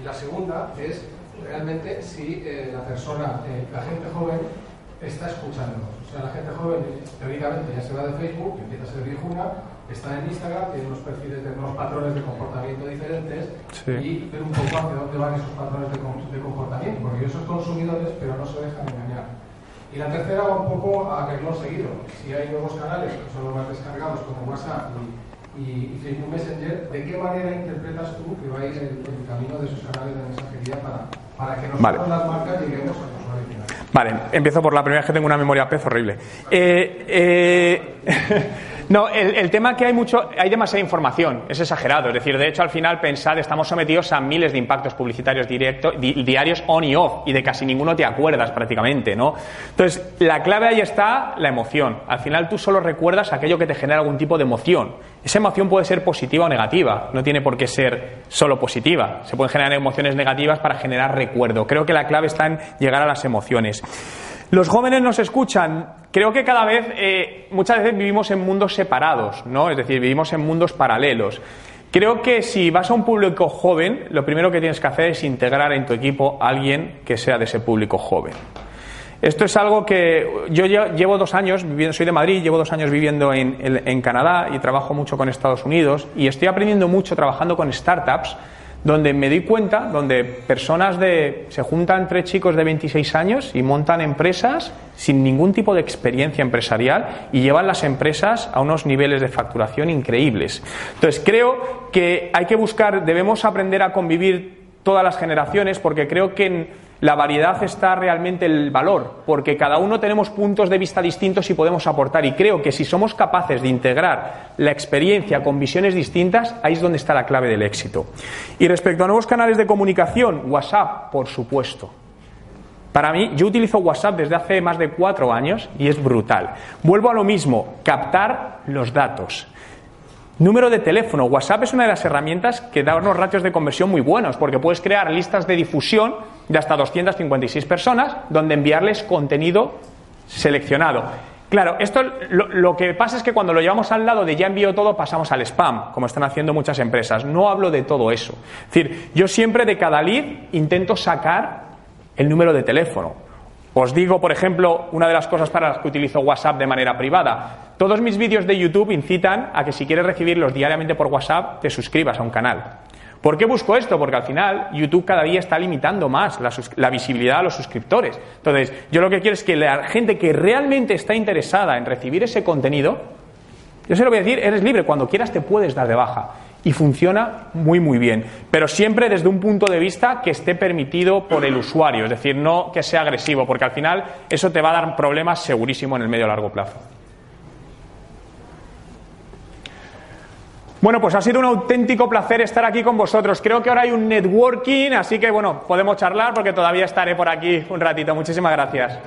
Speaker 4: Y la segunda es realmente si eh, la persona, eh, la gente joven, está escuchándonos. O sea, la gente joven teóricamente ya se va de Facebook, empieza a ser viejuna, está en Instagram, tiene unos perfiles, tiene unos patrones de comportamiento diferentes
Speaker 1: Sí.
Speaker 4: y ver un poco hacia dónde van esos patrones de, de comportamiento, porque ellos son consumidores, pero no se dejan engañar. Y la tercera va un poco a renglón seguido. Si hay nuevos canales, que son los más descargados, como WhatsApp y, y- y Facebook Messenger, ¿de qué manera interpretas tú que va a ir el, el camino de esos canales de mensajería para, para que nosotros
Speaker 1: Vale.
Speaker 4: las marcas lleguemos al usuario final?
Speaker 1: Vale, empiezo por la primera, que tengo una memoria pez horrible. Eh, eh, No, el, el tema que hay mucho, hay demasiada información, es exagerado. Es decir, de hecho, al final, pensad, estamos sometidos a miles de impactos publicitarios directo, di- diarios on y off, y de casi ninguno te acuerdas prácticamente, ¿no? Entonces, la clave ahí está la emoción. Al final, tú solo recuerdas aquello que te genera algún tipo de emoción. Esa emoción puede ser positiva o negativa, no tiene por qué ser solo positiva. Se pueden generar emociones negativas para generar recuerdo. Creo que la clave está en llegar a las emociones. Los jóvenes nos escuchan. Creo que cada vez, eh, muchas veces vivimos en mundos separados, ¿no? Es decir, vivimos en mundos paralelos. Creo que si vas a un público joven, lo primero que tienes que hacer es integrar en tu equipo a alguien que sea de ese público joven. Esto es algo que yo lle- llevo dos años viviendo, soy de Madrid, llevo dos años viviendo en, en- en Canadá y trabajo mucho con Estados Unidos y estoy aprendiendo mucho trabajando con startups donde me doy cuenta, donde personas de, se juntan tres chicos de 26 años y montan empresas sin ningún tipo de experiencia empresarial y llevan las empresas a unos niveles de facturación increíbles. Entonces creo que hay que buscar, debemos aprender a convivir todas las generaciones porque creo que en la variedad está realmente el valor, porque cada uno tenemos puntos de vista distintos y podemos aportar. Y creo que si somos capaces de integrar la experiencia con visiones distintas, ahí es donde está la clave del éxito. Y respecto a nuevos canales de comunicación, WhatsApp, por supuesto. Para mí, yo utilizo WhatsApp desde hace más de cuatro años y es brutal. Vuelvo a lo mismo, captar los datos. Número de teléfono. WhatsApp es una de las herramientas que da unos ratios de conversión muy buenos, porque puedes crear listas de difusión de hasta 256 personas, donde enviarles contenido seleccionado. Claro, esto lo, lo que pasa es que cuando lo llevamos al lado de ya envío todo, pasamos al spam, como están haciendo muchas empresas. No hablo de todo eso. Es decir, yo siempre de cada lead intento sacar el número de teléfono. Os digo, por ejemplo, una de las cosas para las que utilizo WhatsApp de manera privada. Todos mis vídeos de YouTube incitan a que si quieres recibirlos diariamente por WhatsApp, te suscribas a un canal. ¿Por qué busco esto? Porque al final YouTube cada día está limitando más la, visibilidad a los suscriptores. Entonces, yo lo que quiero es que la gente que realmente está interesada en recibir ese contenido, yo se lo voy a decir, eres libre, cuando quieras te puedes dar de baja. Y funciona muy, muy bien. Pero siempre desde un punto de vista que esté permitido por el usuario, es decir, no que sea agresivo, porque al final eso te va a dar problemas segurísimo en el medio largo plazo. Bueno, pues ha sido un auténtico placer estar aquí con vosotros. Creo que ahora hay un networking, así que bueno, podemos charlar porque todavía estaré por aquí un ratito. Muchísimas gracias.